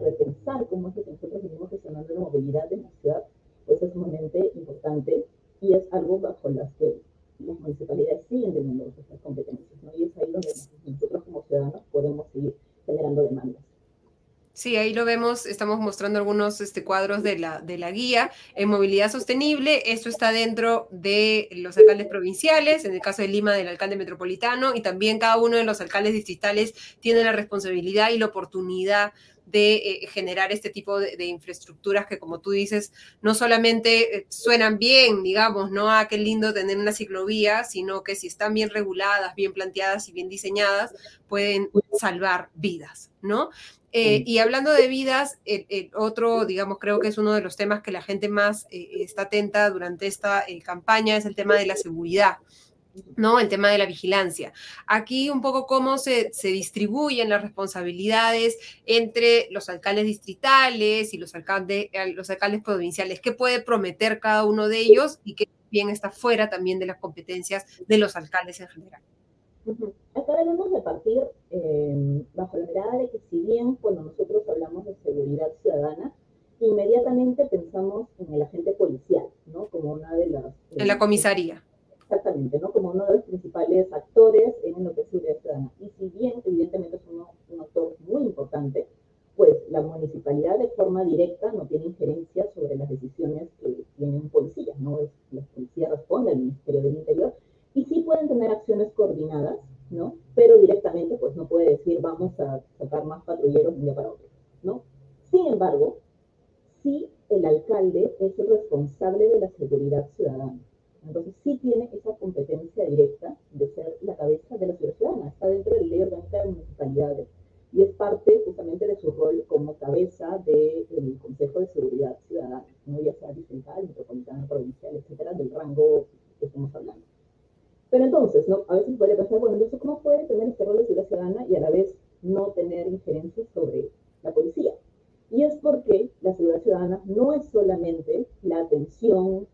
repensar cómo es que nosotros venimos gestionando la movilidad en la ciudad, pues es sumamente importante y es algo bajo las que las municipalidades siguen teniendo estas competencias, ¿no? Y es ahí donde nosotros como ciudadanos podemos seguir generando demandas. Sí, ahí lo vemos, estamos mostrando algunos este, cuadros de la, de la guía en movilidad sostenible. Esto está dentro de los alcaldes provinciales, en el caso de Lima del alcalde metropolitano, y también cada uno de los alcaldes distritales tiene la responsabilidad y la oportunidad de eh, generar este tipo de, de, infraestructuras que, como tú dices, no solamente eh, suenan bien, digamos, ¿no? Ah, qué lindo tener una ciclovía, sino que si están bien reguladas, bien planteadas y bien diseñadas, pueden salvar vidas, ¿no? Eh, y hablando de vidas, el, el, otro, digamos, creo que es uno de los temas que la gente más eh, está atenta durante esta eh, campaña, es el tema de la seguridad. ¿No? El tema de la vigilancia. Aquí un poco cómo se, se, distribuyen las responsabilidades entre los alcaldes distritales y los alcaldes, los alcaldes provinciales. ¿Qué puede prometer cada uno de ellos y qué bien está fuera también de las competencias de los alcaldes en general? Acá debemos de partir eh, bajo la mirada de que si bien cuando nosotros hablamos de seguridad ciudadana, inmediatamente pensamos en el agente policial, ¿no? Como una de las... Eh, en la comisaría. Exactamente, ¿no? Como uno de los principales actores en lo que es seguridad ciudadana. Y si bien evidentemente es uno, un actor muy importante, pues la municipalidad de forma directa no tiene injerencia sobre las decisiones que tiene un policía, ¿no? La policía responde al Ministerio del Interior y sí pueden tener acciones coordinadas, ¿no? Pero directamente, pues no puede decir vamos a sacar más patrulleros de un día para otro, ¿no? Sin embargo, sí el alcalde es el responsable de la seguridad ciudadana. Entonces sí tiene esa competencia directa de ser la cabeza de la seguridad ciudadana. Está dentro de la ley orgánica de municipalidades y es parte justamente de su rol como cabeza del de Consejo de Seguridad Ciudadana, ¿no? ya sea distrital, metropolitana, provincial, etcétera, del rango que estamos hablando. Pero entonces, ¿no? a veces podría pensar, bueno, entonces, ¿cómo puede tener este rol de seguridad ciudadana y a la vez no tener injerencia sobre la policía? Y es porque la seguridad ciudadana no es solamente la atención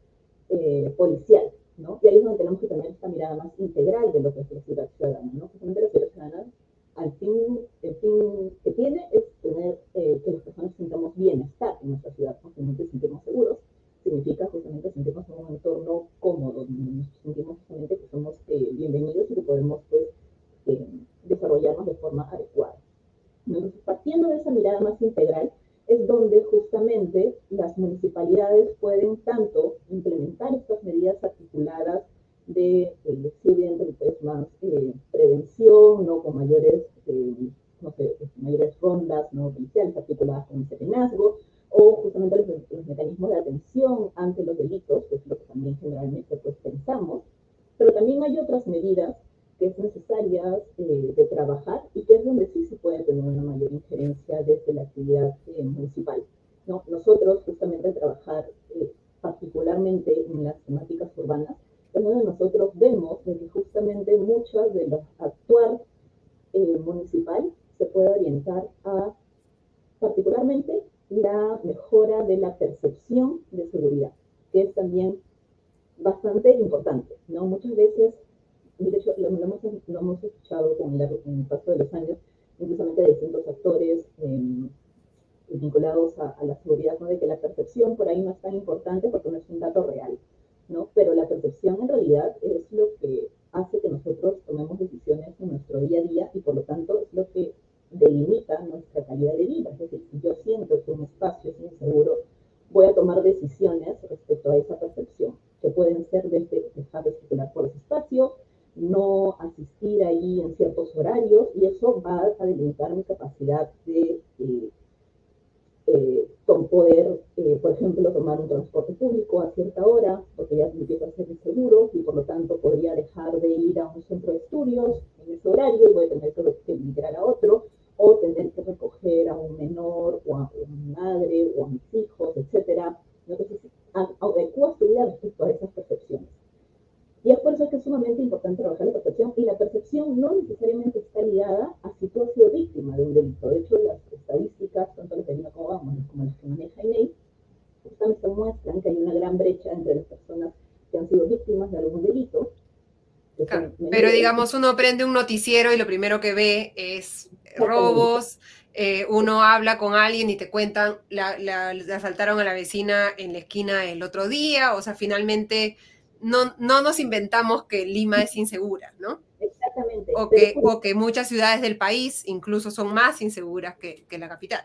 eh, policial, ¿no? Y ahí es donde tenemos que tener esta mirada más integral de lo que es la seguridad ciudadana, ¿no? Justamente la seguridad ciudadana, al fin, el fin que tiene es tener eh, que las personas sintamos bienestar en nuestra ciudad, ¿no? que nos sentimos seguros, significa justamente sentirnos en un entorno cómodo, nos sentimos justamente que somos eh, bienvenidos y que podemos pues, eh, desarrollarnos de forma adecuada. Entonces, partiendo de esa mirada más integral, es donde justamente las municipalidades pueden tanto implementar estas medidas articuladas de, eh, evidente, pues, más eh, prevención, ¿no? con mayores, eh, no sé, mayores rondas no policiales articuladas con el serenazgo, o justamente los, los, mecanismos de atención ante los delitos, que es lo que también generalmente pues, pensamos, pero también hay otras medidas que es necesaria eh, de trabajar y que es donde sí se puede tener una mayor injerencia desde la actividad eh, municipal. ¿no? Nosotros, justamente al trabajar eh, particularmente en las temáticas urbanas, donde nosotros vemos que justamente muchas de las actuar eh, municipal se puede orientar a particularmente la mejora de la percepción de seguridad, que es también bastante importante, ¿no? Muchas veces, de hecho lo, lo hemos, lo hemos escuchado con, la, con, el paso de los años, inclusivamente de distintos actores eh, vinculados a, a, la seguridad, ¿no? de que la percepción por ahí no es tan importante porque no es un dato real, ¿no? Pero la percepción en realidad es lo que hace que nosotros tomemos decisiones en nuestro día a día y por lo tanto es lo que delimita nuestra calidad de vida. Es decir, si yo siento que un espacio es inseguro, voy a tomar decisiones respecto a esa percepción, que pueden ser desde dejar de circular por ese espacio, no asistir ahí en ciertos horarios, y eso va a delimitar mi capacidad de eh, eh, poder, eh, por ejemplo, tomar un transporte público a cierta hora, porque ya empieza a ser inseguro y por lo tanto podría dejar de ir a un centro de estudios en ese horario y voy a tener que, migrar a otro, o tener que recoger a un menor o a una madre o a mis hijos, etc. Entonces, adecua su vida respecto a esas percepciones. Y es por eso que es sumamente importante trabajar la percepción, y la percepción no necesariamente está ligada a si tú has sido víctima de un delito. De hecho, las estadísticas, tanto las de Lima como vamos, como las que maneja INEI, justamente muestran que hay una gran brecha entre las personas que han sido víctimas de algún delito. Claro, pero digamos, uno prende un noticiero y lo primero que ve es robos, eh, uno habla con alguien y te cuentan, la, la, la asaltaron a la vecina en la esquina el otro día, o sea, finalmente no, no nos inventamos que Lima es insegura, ¿no? Exactamente. O que, o que muchas ciudades del país incluso son más inseguras que, que la capital.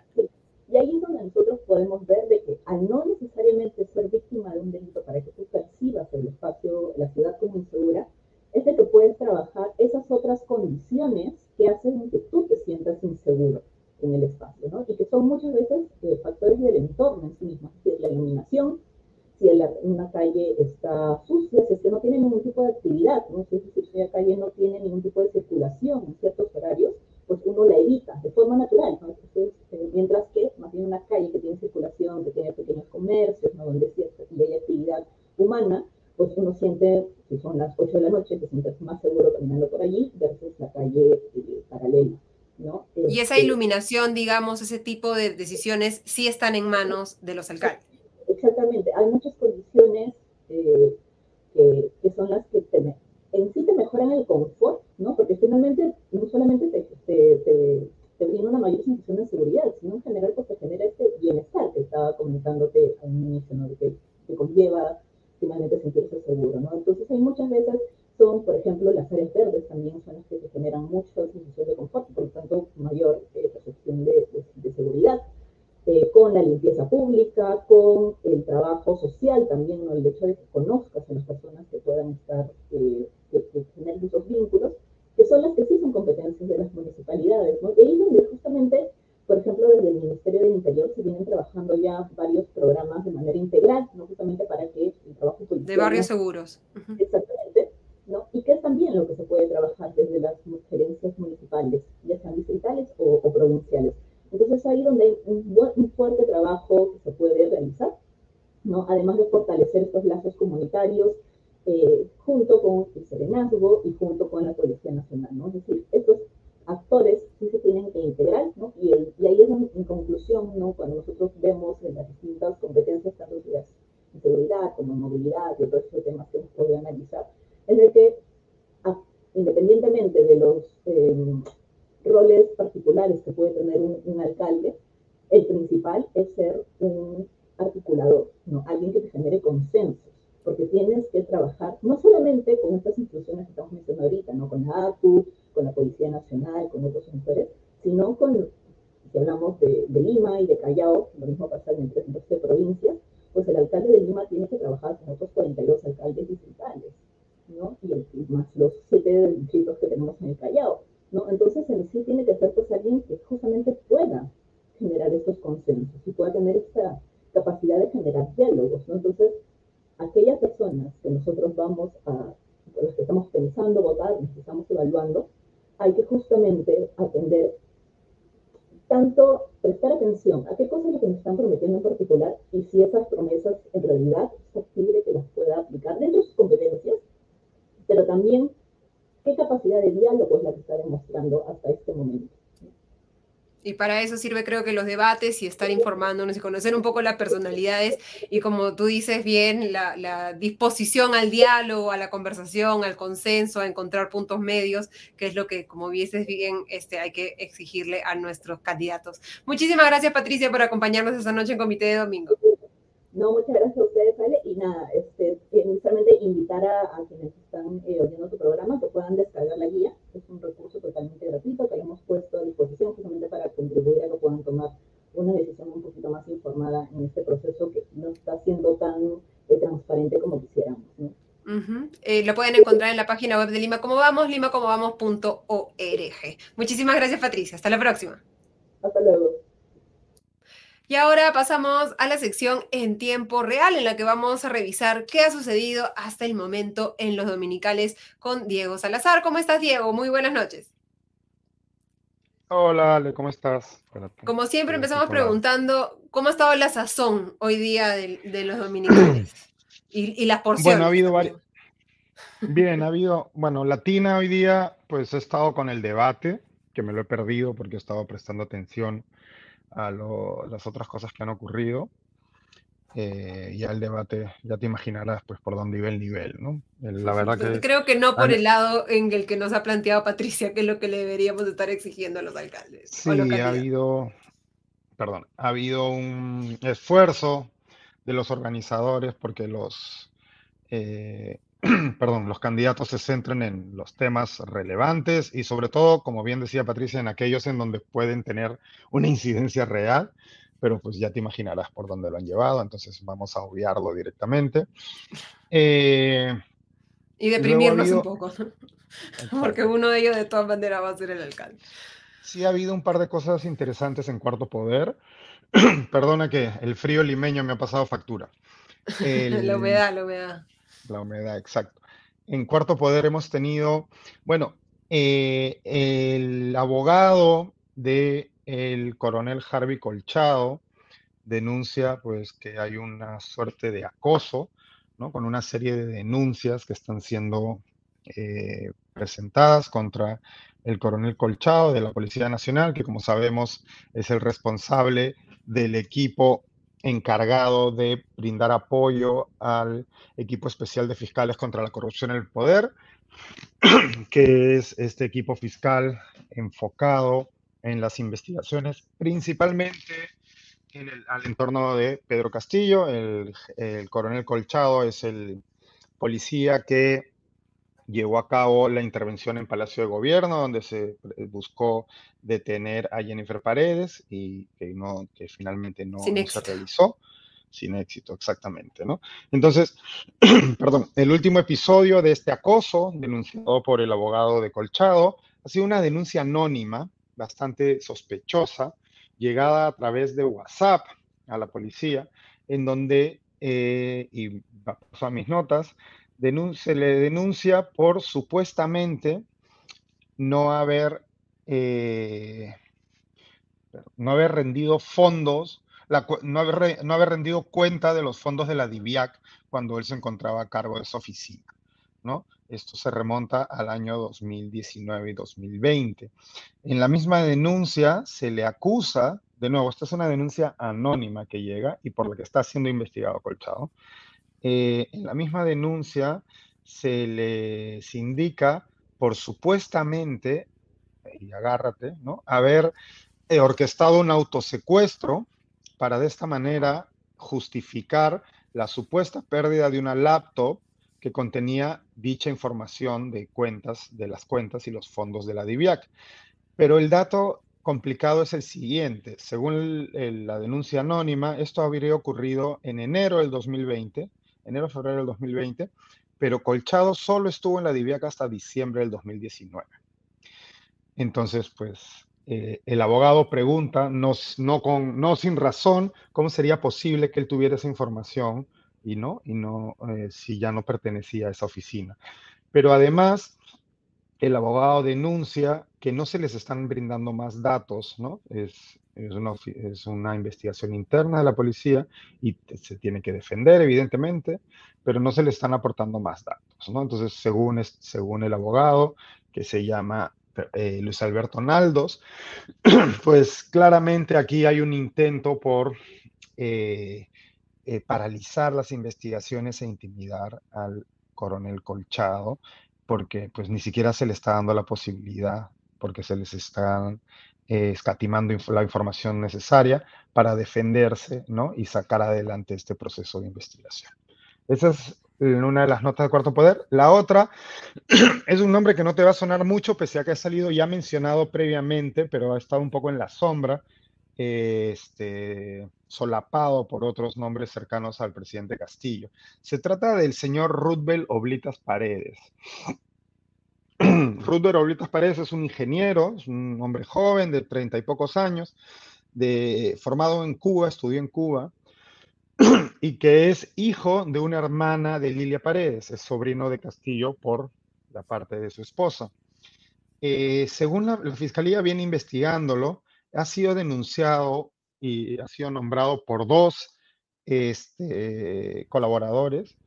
Y ahí es donde nosotros podemos ver de que al no necesariamente ser víctima de un delito para que tú percibas el espacio, la ciudad como insegura, es de que puedes trabajar esas otras condiciones que hacen que tú te sientas inseguro en el espacio, ¿no? Y que son muchas veces eh, factores del entorno en sí mismo, es decir, la iluminación, si una calle está sucia, si es que no tiene ningún tipo de actividad, ¿no? si, si la calle no tiene ningún tipo de circulación en ciertos horarios, pues uno la evita de forma natural, ¿no? Entonces, eh, mientras que más bien una calle que tiene circulación, que tiene pequeños comercios, ¿no? donde sí hay actividad humana, pues uno siente, si son las 8 de la noche, te sientes más seguro caminando por allí versus la calle eh, paralela. ¿no? Y esa iluminación, digamos, ese tipo de decisiones sí están en manos de los alcaldes. Exactamente, hay muchas condiciones eh, que, son las que te, en sí te mejoran el confort, ¿no? Porque finalmente no solamente te, te, brinda una mayor sensación de seguridad, sino en general te genera este bienestar que estaba comentándote al inicio, ¿no? Que, conlleva finalmente sentirse seguro, ¿no? Entonces hay muchas veces son, por ejemplo, las áreas verdes también son las que te generan mucha sensación de confort, por lo tanto mayor eh, percepción de seguridad eh, con la limpieza pública, con el trabajo social también, ¿no? el hecho de que conozcas a las personas que puedan estar, eh, que, que generen esos vínculos, que son las que sí son competencias de las municipalidades, ¿no? Y ahí donde justamente, por ejemplo, desde el Ministerio del Interior se vienen trabajando ya varios programas de manera integral, ¿no? Justamente para que el trabajo policial... De barrios seguros. Uh -huh. Exactamente, ¿no? Y que es también lo que se puede trabajar desde las gerencias municipales, ya sean distritales o, o provinciales. Entonces ahí donde hay un, un, fuerte trabajo que se puede realizar, ¿no? además de fortalecer estos lazos comunitarios eh, junto con el Serenazgo y junto con la Policía Nacional. ¿no? Es decir, estos actores sí se tienen que integrar ¿no? y, el, y, ahí es en, en, conclusión ¿no? cuando nosotros vemos en las distintas competencias, tanto de seguridad como movilidad y otros temas que hemos podido analizar, es de que a, independientemente de los... Eh, roles particulares que puede tener un, un, alcalde, el principal es ser un articulador, ¿no? alguien que te genere consensos, porque tienes que trabajar no solamente con estas instituciones que estamos mencionando ahorita, ¿no? con la ACU, con la Policía Nacional, con otros sectores, sino con, si hablamos de, de, Lima y de Callao, lo mismo pasa en 312 provincias, pues el alcalde de Lima tiene que trabajar con otros 42 alcaldes distritales, ¿no? y más los siete distritos que tenemos en el Callao. ¿No? Entonces, en sí tiene que ser pues alguien que justamente pueda generar estos consensos y pueda tener esta capacidad de generar diálogos, ¿no? Entonces, aquellas personas que nosotros vamos a los que estamos pensando votar, los que estamos evaluando, hay que justamente atender tanto prestar atención a qué cosas es lo que nos están prometiendo en particular y si esas promesas en realidad es factible que las pueda aplicar dentro de sus competencias, pero también qué capacidad de diálogo es la que está demostrando hasta este momento. Y para eso sirve creo que los debates y estar informándonos y conocer un poco las personalidades y como tú dices bien, la, disposición al diálogo, a la conversación, al consenso, a encontrar puntos medios, que es lo que como vieses bien este, hay que exigirle a nuestros candidatos. Muchísimas gracias Patricia por acompañarnos esta noche en Comité de Domingo. No, muchas gracias a ustedes, Ale. Y nada, este, inicialmente invitar a, quienes están eh, oyendo tu programa que puedan descargar la guía. Es un recurso totalmente gratuito que le hemos puesto a disposición justamente para contribuir a que puedan tomar una decisión un poquito más informada en este proceso que no está siendo tan eh, transparente como quisiéramos. ¿no? Eh, lo pueden encontrar en la página web de Lima Como Vamos, limacomovamos.org. Muchísimas gracias, Patricia. Hasta la próxima. Hasta luego. Y ahora pasamos a la sección en tiempo real, en la que vamos a revisar qué ha sucedido hasta el momento en los dominicales con Diego Salazar. ¿Cómo estás, Diego? Muy buenas noches. Hola, Ale, ¿cómo estás? Como siempre, empezamos preguntando cómo ha estado la sazón hoy día de, los dominicales y, las porciones. Bueno, ha habido varios. Bien, ha habido, bueno, Latina hoy día, pues he estado con el debate, que me lo he perdido porque he estado prestando atención a las otras cosas que han ocurrido. Eh, ya el debate, ya te imaginarás pues por dónde iba el nivel, ¿no? La verdad que... Creo que no por el lado en el que nos ha planteado Patricia, que es lo que le deberíamos estar exigiendo a los alcaldes. Sí, ha habido, perdón, ha habido un esfuerzo de los organizadores porque los, eh, perdón, los candidatos se centren en los temas relevantes y sobre todo, como bien decía Patricia, en aquellos en donde pueden tener una incidencia real, pero pues ya te imaginarás por dónde lo han llevado, entonces vamos a obviarlo directamente. Eh, y deprimirnos un poco, porque uno de ellos de todas maneras va a ser el alcalde. Sí ha habido un par de cosas interesantes en Cuarto Poder. Perdona que el frío limeño me ha pasado factura. la humedad, la humedad la humedad, exacto. En Cuarto Poder hemos tenido, bueno, eh, el abogado del el coronel Harvey Colchado denuncia pues que hay una suerte de acoso, ¿no? Con una serie de denuncias que están siendo eh, presentadas contra el coronel Colchado de la Policía Nacional, que como sabemos es el responsable del equipo encargado de brindar apoyo al equipo especial de fiscales contra la corrupción en el poder, que es este equipo fiscal enfocado en las investigaciones, principalmente en el, al entorno de Pedro Castillo. El, el coronel Colchado es el policía que llevó a cabo la intervención en Palacio de Gobierno, donde se buscó detener a Jennifer Paredes y que, no, que finalmente no, se realizó. Sin éxito, exactamente, ¿no? Entonces, perdón, el último episodio de este acoso denunciado por el abogado de Colchado ha sido una denuncia anónima, bastante sospechosa, llegada a través de WhatsApp a la policía, en donde, eh, y paso a mis notas, se le denuncia por supuestamente no haber, eh, no haber rendido fondos, no, haber, no, haber, rendido cuenta de los fondos de la DIVIAC cuando él se encontraba a cargo de esa oficina. ¿no? Esto se remonta al año 2019 y 2020. En la misma denuncia se le acusa, de nuevo, esta es una denuncia anónima que llega y por la que está siendo investigado Colchado, eh, en la misma denuncia se les indica por supuestamente, y agárrate, ¿no? haber eh, orquestado un autosecuestro para de esta manera justificar la supuesta pérdida de una laptop que contenía dicha información de cuentas, de las cuentas y los fondos de la DIVIAC. Pero el dato complicado es el siguiente. Según la denuncia anónima, esto habría ocurrido en enero del 2020 enero, febrero del 2020, pero Colchado solo estuvo en la Diviaca hasta diciembre del 2019. Entonces, pues, eh, el abogado pregunta, no, no, con, no sin razón, cómo sería posible que él tuviera esa información y no, y no, eh, si ya no pertenecía a esa oficina. Pero además, el abogado denuncia que no se les están brindando más datos, ¿no? Es, es, una, es una investigación interna de la policía y se tiene que defender, evidentemente, pero no se le están aportando más datos, ¿no? Entonces, según, según el abogado, que se llama eh, Luis Alberto Naldos, pues claramente aquí hay un intento por eh, eh, paralizar las investigaciones e intimidar al coronel Colchado, porque pues ni siquiera se le está dando la posibilidad, porque se les está escatimando la información necesaria para defenderse ¿no? y sacar adelante este proceso de investigación. Esa es una de las notas de Cuarto Poder. La otra es un nombre que no te va a sonar mucho, pese a que ha salido ya mencionado previamente, pero ha estado un poco en la sombra, este, solapado por otros nombres cercanos al presidente Castillo. Se trata del señor Rudbel Oblitas Paredes. Rudbel Oblitas Paredes es un ingeniero, es un hombre joven de treinta y pocos años, de, formado en Cuba, estudió en Cuba, y que es hijo de una hermana de Lilia Paredes, es sobrino de Castillo por la parte de su esposa. Eh, según la, fiscalía viene investigándolo, ha sido denunciado y ha sido nombrado por dos este, colaboradores,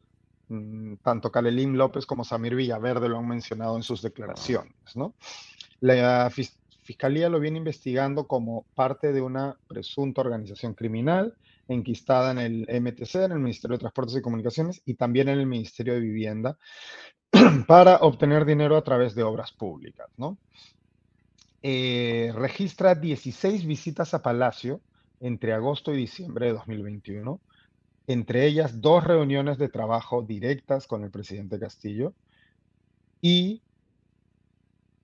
tanto Calelim López como Samir Villaverde lo han mencionado en sus declaraciones. ¿no? La fiscalía lo viene investigando como parte de una presunta organización criminal enquistada en el MTC, en el Ministerio de Transportes y Comunicaciones, y también en el Ministerio de Vivienda, para obtener dinero a través de obras públicas. ¿no? Eh, registra 16 visitas a Palacio entre agosto y diciembre de 2021, entre ellas dos reuniones de trabajo directas con el presidente Castillo, y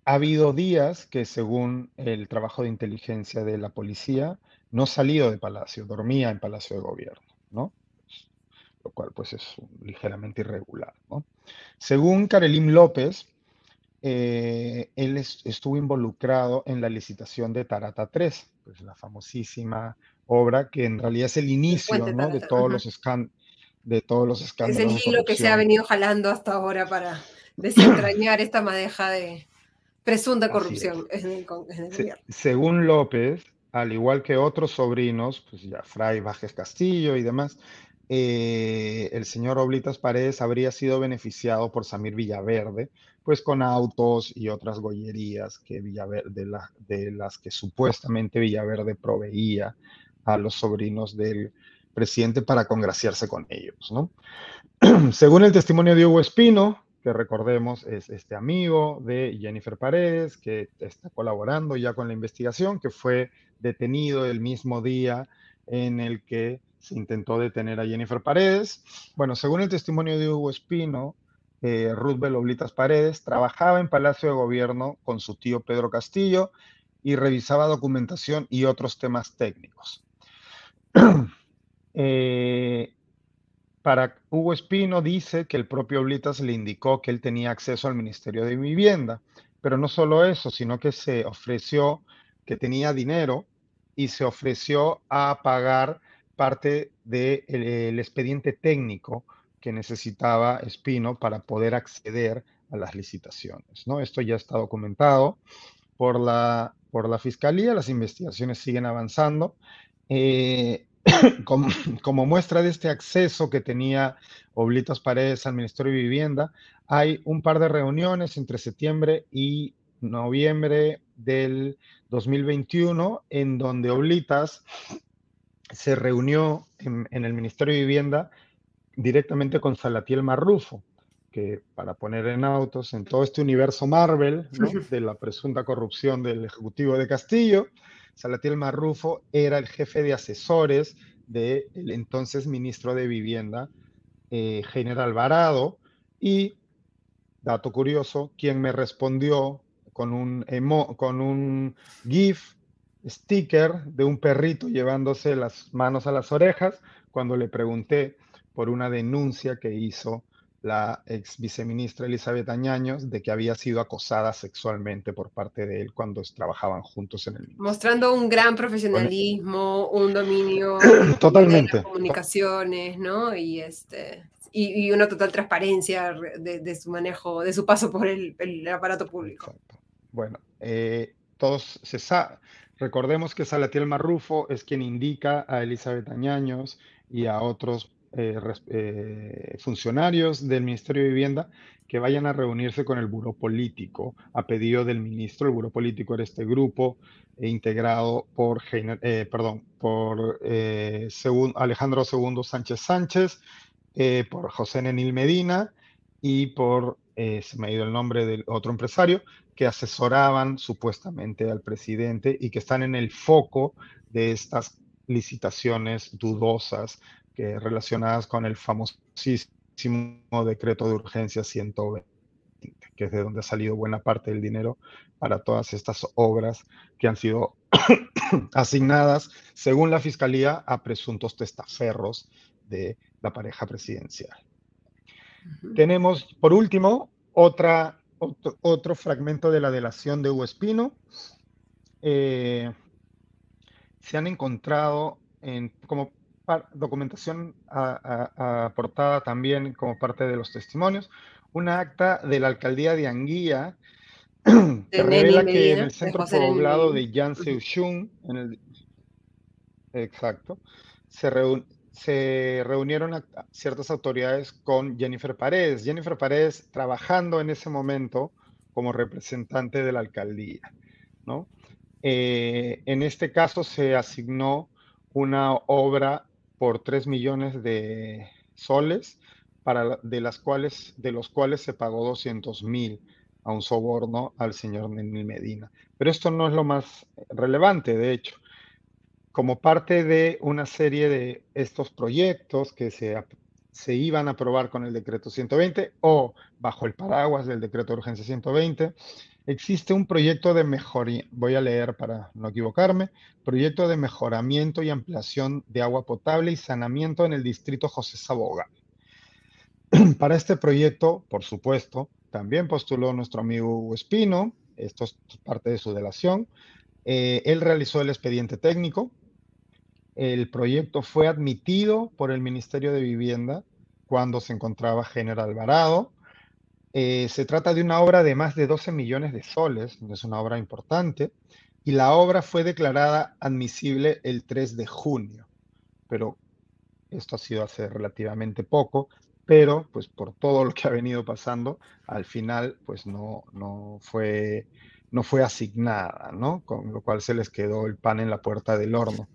ha habido días que, según el trabajo de inteligencia de la policía, no salió de Palacio, dormía en Palacio de Gobierno, ¿no? Lo cual pues es ligeramente irregular, ¿no? Según Karelim López, eh, él estuvo involucrado en la licitación de Tarata 3, pues la famosísima obra que en realidad es el inicio ¿no? de, todos los de todos los escándalos. Es el hilo que se ha venido jalando hasta ahora para desentrañar esta madeja de presunta corrupción en el, gobierno. Según López, al igual que otros sobrinos, pues ya Fray Bajes Castillo y demás, eh, el señor Oblitas Paredes habría sido beneficiado por Samir Villaverde, pues con autos y otras gollerías que Villaverde, de, las que supuestamente Villaverde proveía a los sobrinos del presidente para congraciarse con ellos. ¿no? Según el testimonio de Hugo Espino, que recordemos es este amigo de Jennifer Paredes, que está colaborando ya con la investigación, que fue detenido el mismo día en el que se intentó detener a Jennifer Paredes. Bueno, según el testimonio de Hugo Espino, eh, Ruth Oblitas Paredes trabajaba en Palacio de Gobierno con su tío Pedro Castillo y revisaba documentación y otros temas técnicos. eh, para Hugo Espino dice que el propio Oblitas le indicó que él tenía acceso al Ministerio de Vivienda, pero no solo eso, sino que se ofreció que tenía dinero y se ofreció a pagar parte del expediente técnico que necesitaba Espino para poder acceder a las licitaciones. ¿no? Esto ya está documentado por la, por la Fiscalía, las investigaciones siguen avanzando. Eh, como, muestra de este acceso que tenía Oblitas Paredes al Ministerio de Vivienda, hay un par de reuniones entre septiembre y noviembre del 2021 en donde Oblitas se reunió en, el Ministerio de Vivienda directamente con Salatiel Marrufo, que para poner en autos en todo este universo Marvel de la presunta corrupción del Ejecutivo de Castillo, Salatiel Marrufo era el jefe de asesores del entonces ministro de Vivienda, eh, General Varado, y, dato curioso, quien me respondió con un, con un GIF, sticker de un perrito llevándose las manos a las orejas, cuando le pregunté por una denuncia que hizo la ex viceministra Elizabeth Añaños de que había sido acosada sexualmente por parte de él cuando trabajaban juntos en el Mostrando un gran profesionalismo, un dominio Totalmente. de las comunicaciones, ¿no? Y este, y, y una total transparencia de, de, su manejo, de su paso por el, el aparato público. Exacto. Bueno, eh, todos se sa recordemos que Salatiel Marrufo es quien indica a Elizabeth Añaños y a otros eh, eh, funcionarios del Ministerio de Vivienda que vayan a reunirse con el Buró Político a pedido del ministro. El Buró Político era este grupo eh, integrado por, perdón, por Alejandro II Sánchez Sánchez, por José Nenil Medina y por, se me ha ido el nombre del otro empresario, que asesoraban supuestamente al presidente y que están en el foco de estas licitaciones dudosas que, relacionadas con el famosísimo decreto de urgencia 120, que es de donde ha salido buena parte del dinero para todas estas obras que han sido asignadas, según la Fiscalía, a presuntos testaferros de la pareja presidencial. Uh -huh. Tenemos, por último, otra, otro, otro, fragmento de la delación de Hugo Espino. Eh, se han encontrado en, como documentación a, a, aportada también como parte de los testimonios, una acta de la alcaldía de Anguía que revela que en el centro poblado de Yanseuchun, en el exacto, se, reun, se reunieron ciertas autoridades con Jennifer Paredes. Jennifer Paredes trabajando en ese momento como representante de la alcaldía, ¿no? Eh, en este caso se asignó una obra por 3 millones de soles, para, de, las cuales, de los cuales se pagó 200 mil a un soborno al señor Nenil Medina. Pero esto no es lo más relevante, de hecho. Como parte de una serie de estos proyectos que se, iban a aprobar con el decreto 120 o bajo el paraguas del decreto de urgencia 120, existe un proyecto de mejoría, voy a leer para no equivocarme, proyecto de mejoramiento y ampliación de agua potable y saneamiento en el distrito José Saboga. Para este proyecto, por supuesto, también postuló nuestro amigo Espino, esto es parte de su delación. Eh, él realizó el expediente técnico. El proyecto fue admitido por el Ministerio de Vivienda cuando se encontraba General Alvarado. Eh, se trata de una obra de más de 12 millones de soles, es una obra importante, y la obra fue declarada admisible el 3 de junio, pero esto ha sido hace relativamente poco, pero pues por todo lo que ha venido pasando, al final pues no, no, fue, no fue asignada, ¿no? Con lo cual se les quedó el pan en la puerta del horno.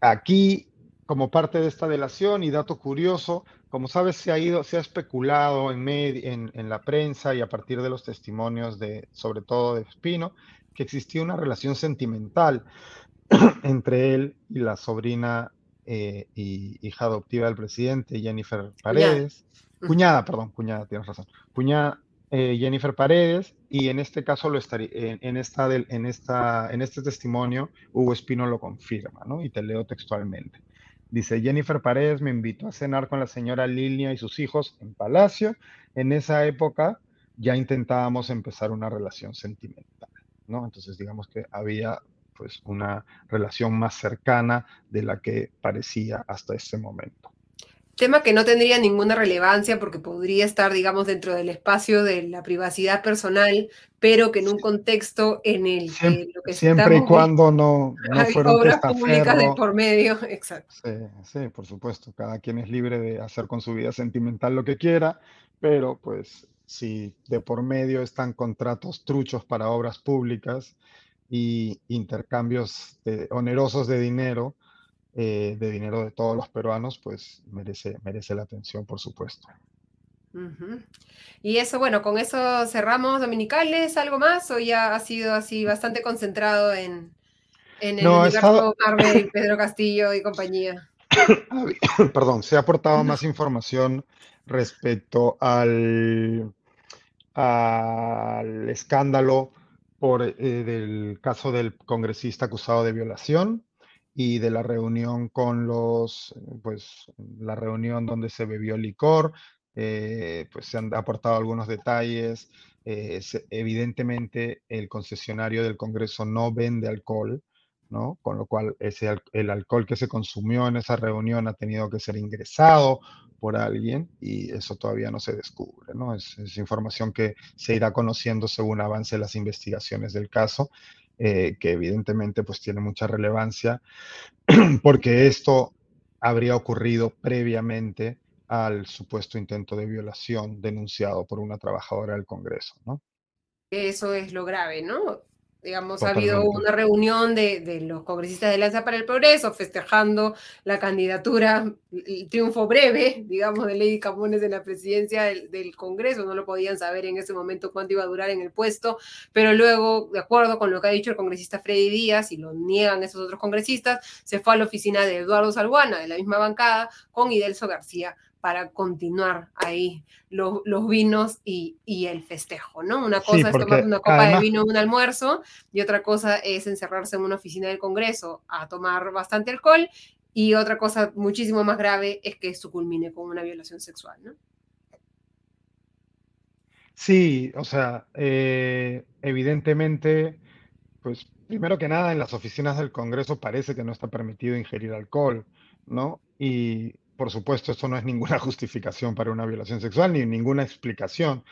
Aquí, como parte de esta delación y dato curioso, como sabes, se ha ido, se ha especulado en, en, en, la prensa y a partir de los testimonios de, sobre todo de Espino, que existía una relación sentimental entre él y la sobrina eh, y hija adoptiva del presidente, Jennifer Paredes. Cuñada, cuñada perdón, cuñada, tienes razón. Cuñada eh, Jennifer Paredes, y en este caso lo estaría, en, esta del, en, esta, en este testimonio, Hugo Espino lo confirma, ¿no? Y te leo textualmente. Dice, Jennifer Paredes me invitó a cenar con la señora Lilia y sus hijos en Palacio. En esa época ya intentábamos empezar una relación sentimental, ¿no? Entonces digamos que había pues una relación más cercana de la que parecía hasta ese momento. Tema que no tendría ninguna relevancia porque podría estar, digamos, dentro del espacio de la privacidad personal, pero que en un contexto en el siempre, que lo que siempre y cuando no, no hay fueron obras públicas de por medio, exacto. Sí, sí, por supuesto. Cada quien es libre de hacer con su vida sentimental lo que quiera, pero pues si de por medio están contratos truchos para obras públicas, y intercambios de, onerosos de dinero, eh, de dinero de todos los peruanos, pues merece, merece la atención, por supuesto. Uh -huh. Y eso, bueno, con eso cerramos dominicales, ¿algo más? ¿O ya ha sido así bastante concentrado en, en el No, estado- Marvel, Pedro Castillo y compañía? Perdón, se ha aportado más información respecto al, al escándalo por, eh, del caso del congresista acusado de violación y de la reunión con los, pues, la reunión donde se bebió licor, eh, pues se han aportado algunos detalles. eh, evidentemente, el concesionario del Congreso no vende alcohol, ¿no? Con lo cual ese, el alcohol que se consumió en esa reunión ha tenido que ser ingresado por alguien y eso todavía no se descubre, ¿no? Es, es información que se irá conociendo según avance las investigaciones del caso, eh, que evidentemente pues tiene mucha relevancia porque esto habría ocurrido previamente al supuesto intento de violación denunciado por una trabajadora del Congreso, ¿no? Eso es lo grave, ¿no? Digamos, ha habido una reunión de, de, los congresistas de Alianza para el Progreso festejando la candidatura, el triunfo breve, digamos, de Lady Camones en la presidencia del, del, Congreso. No lo podían saber en ese momento cuánto iba a durar en el puesto, pero luego, de acuerdo con lo que ha dicho el congresista Freddy Díaz, y lo niegan esos otros congresistas, se fue a la oficina de Eduardo Salguana, de la misma bancada, con Idelso García para continuar ahí los, los vinos y, y, el festejo, ¿no? Una cosa sí, es tomar una copa además, de vino en un almuerzo y otra cosa es encerrarse en una oficina del Congreso a tomar bastante alcohol y otra cosa muchísimo más grave es que esto culmine con una violación sexual, ¿no? Sí, o sea, eh, evidentemente, pues primero que nada, en las oficinas del Congreso parece que no está permitido ingerir alcohol, ¿no? Y por supuesto, esto no es ninguna justificación para una violación sexual ni ninguna explicación.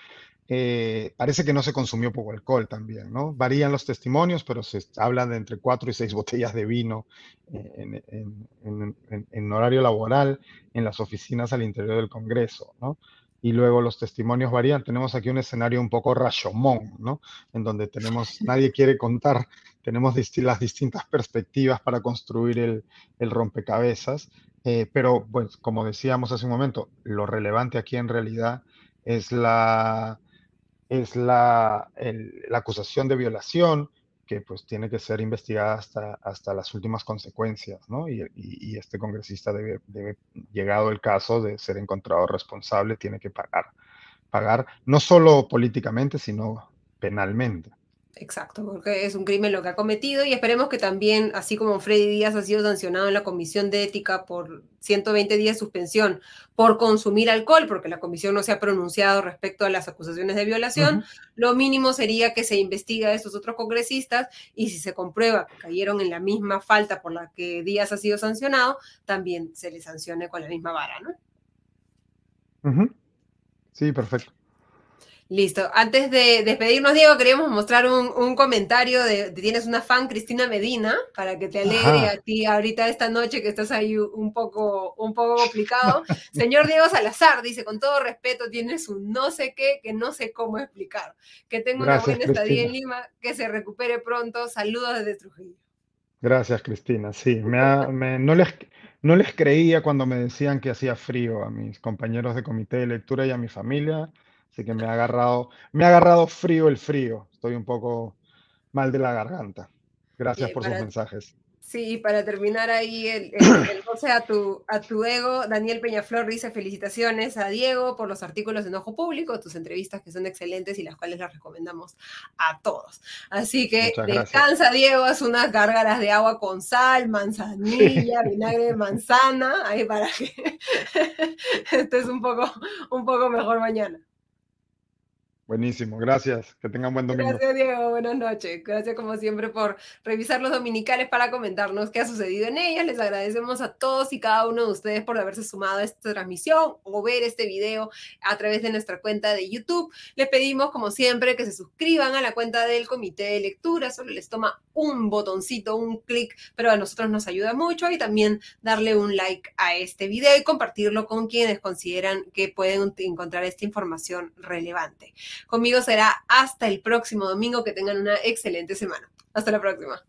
Eh, parece que no se consumió poco alcohol también, ¿no? Varían los testimonios, pero se habla de entre cuatro y seis botellas de vino en, en, en, en, horario laboral en las oficinas al interior del Congreso, ¿no? Y luego los testimonios varían. Tenemos aquí un escenario un poco rashomón, ¿no? En donde tenemos, nadie quiere contar, tenemos las distintas perspectivas para construir el, el rompecabezas. Eh, pero, pues, como decíamos hace un momento, lo relevante aquí en realidad es la, es la, la acusación de violación que pues tiene que ser investigada hasta, hasta las últimas consecuencias, ¿no? Y, y, y este congresista debe, debe, llegado el caso de ser encontrado responsable, tiene que pagar. Pagar no solo políticamente, sino penalmente. Exacto, porque es un crimen lo que ha cometido y esperemos que también, así como Freddy Díaz ha sido sancionado en la Comisión de Ética por 120 días de suspensión por consumir alcohol, porque la comisión no se ha pronunciado respecto a las acusaciones de violación, uh -huh. lo mínimo sería que se investigue a esos otros congresistas y si se comprueba que cayeron en la misma falta por la que Díaz ha sido sancionado, también se les sancione con la misma vara, ¿no? Uh -huh. Sí, perfecto. Listo. Antes de despedirnos, Diego, queríamos mostrar un, un comentario de, de, Tienes una fan, Cristina Medina, para que te alegre Ajá. a ti ahorita esta noche que estás ahí un poco, un poco complicado. Señor Diego Salazar dice, con todo respeto, tienes un no sé qué que no sé cómo explicar. Que tenga una buena estadía en Lima, que se recupere pronto. Saludos desde Trujillo. Gracias, Cristina. Sí, me ha, me, no, les, no les creía cuando me decían que hacía frío a mis compañeros de comité de lectura y a mi familia Así que me ha agarrado, me ha agarrado frío el frío. Estoy un poco mal de la garganta. Gracias por para, sus mensajes. Sí, para terminar ahí el, el, el goce a tu, a tu ego, Daniel Peñaflor dice felicitaciones a Diego por los artículos en Ojo Público, tus entrevistas que son excelentes y las cuales las recomendamos a todos. Así que descansa Diego, haz unas gárgaras de agua con sal, manzanilla, vinagre de manzana, ahí para que estés un poco, un poco mejor mañana. Buenísimo, gracias. Que tengan buen domingo. Gracias, Diego. Buenas noches. Gracias, como siempre, por revisar los dominicales para comentarnos qué ha sucedido en ellas. Les agradecemos a todos y cada uno de ustedes por haberse sumado a esta transmisión o ver este video a través de nuestra cuenta de YouTube. Les pedimos, como siempre, que se suscriban a la cuenta del Comité de Lectura. Solo les toma un botoncito, un clic, pero a nosotros nos ayuda mucho. Y también darle un like a este video y compartirlo con quienes consideran que pueden encontrar esta información relevante. Conmigo será hasta el próximo domingo. Que tengan una excelente semana. Hasta la próxima.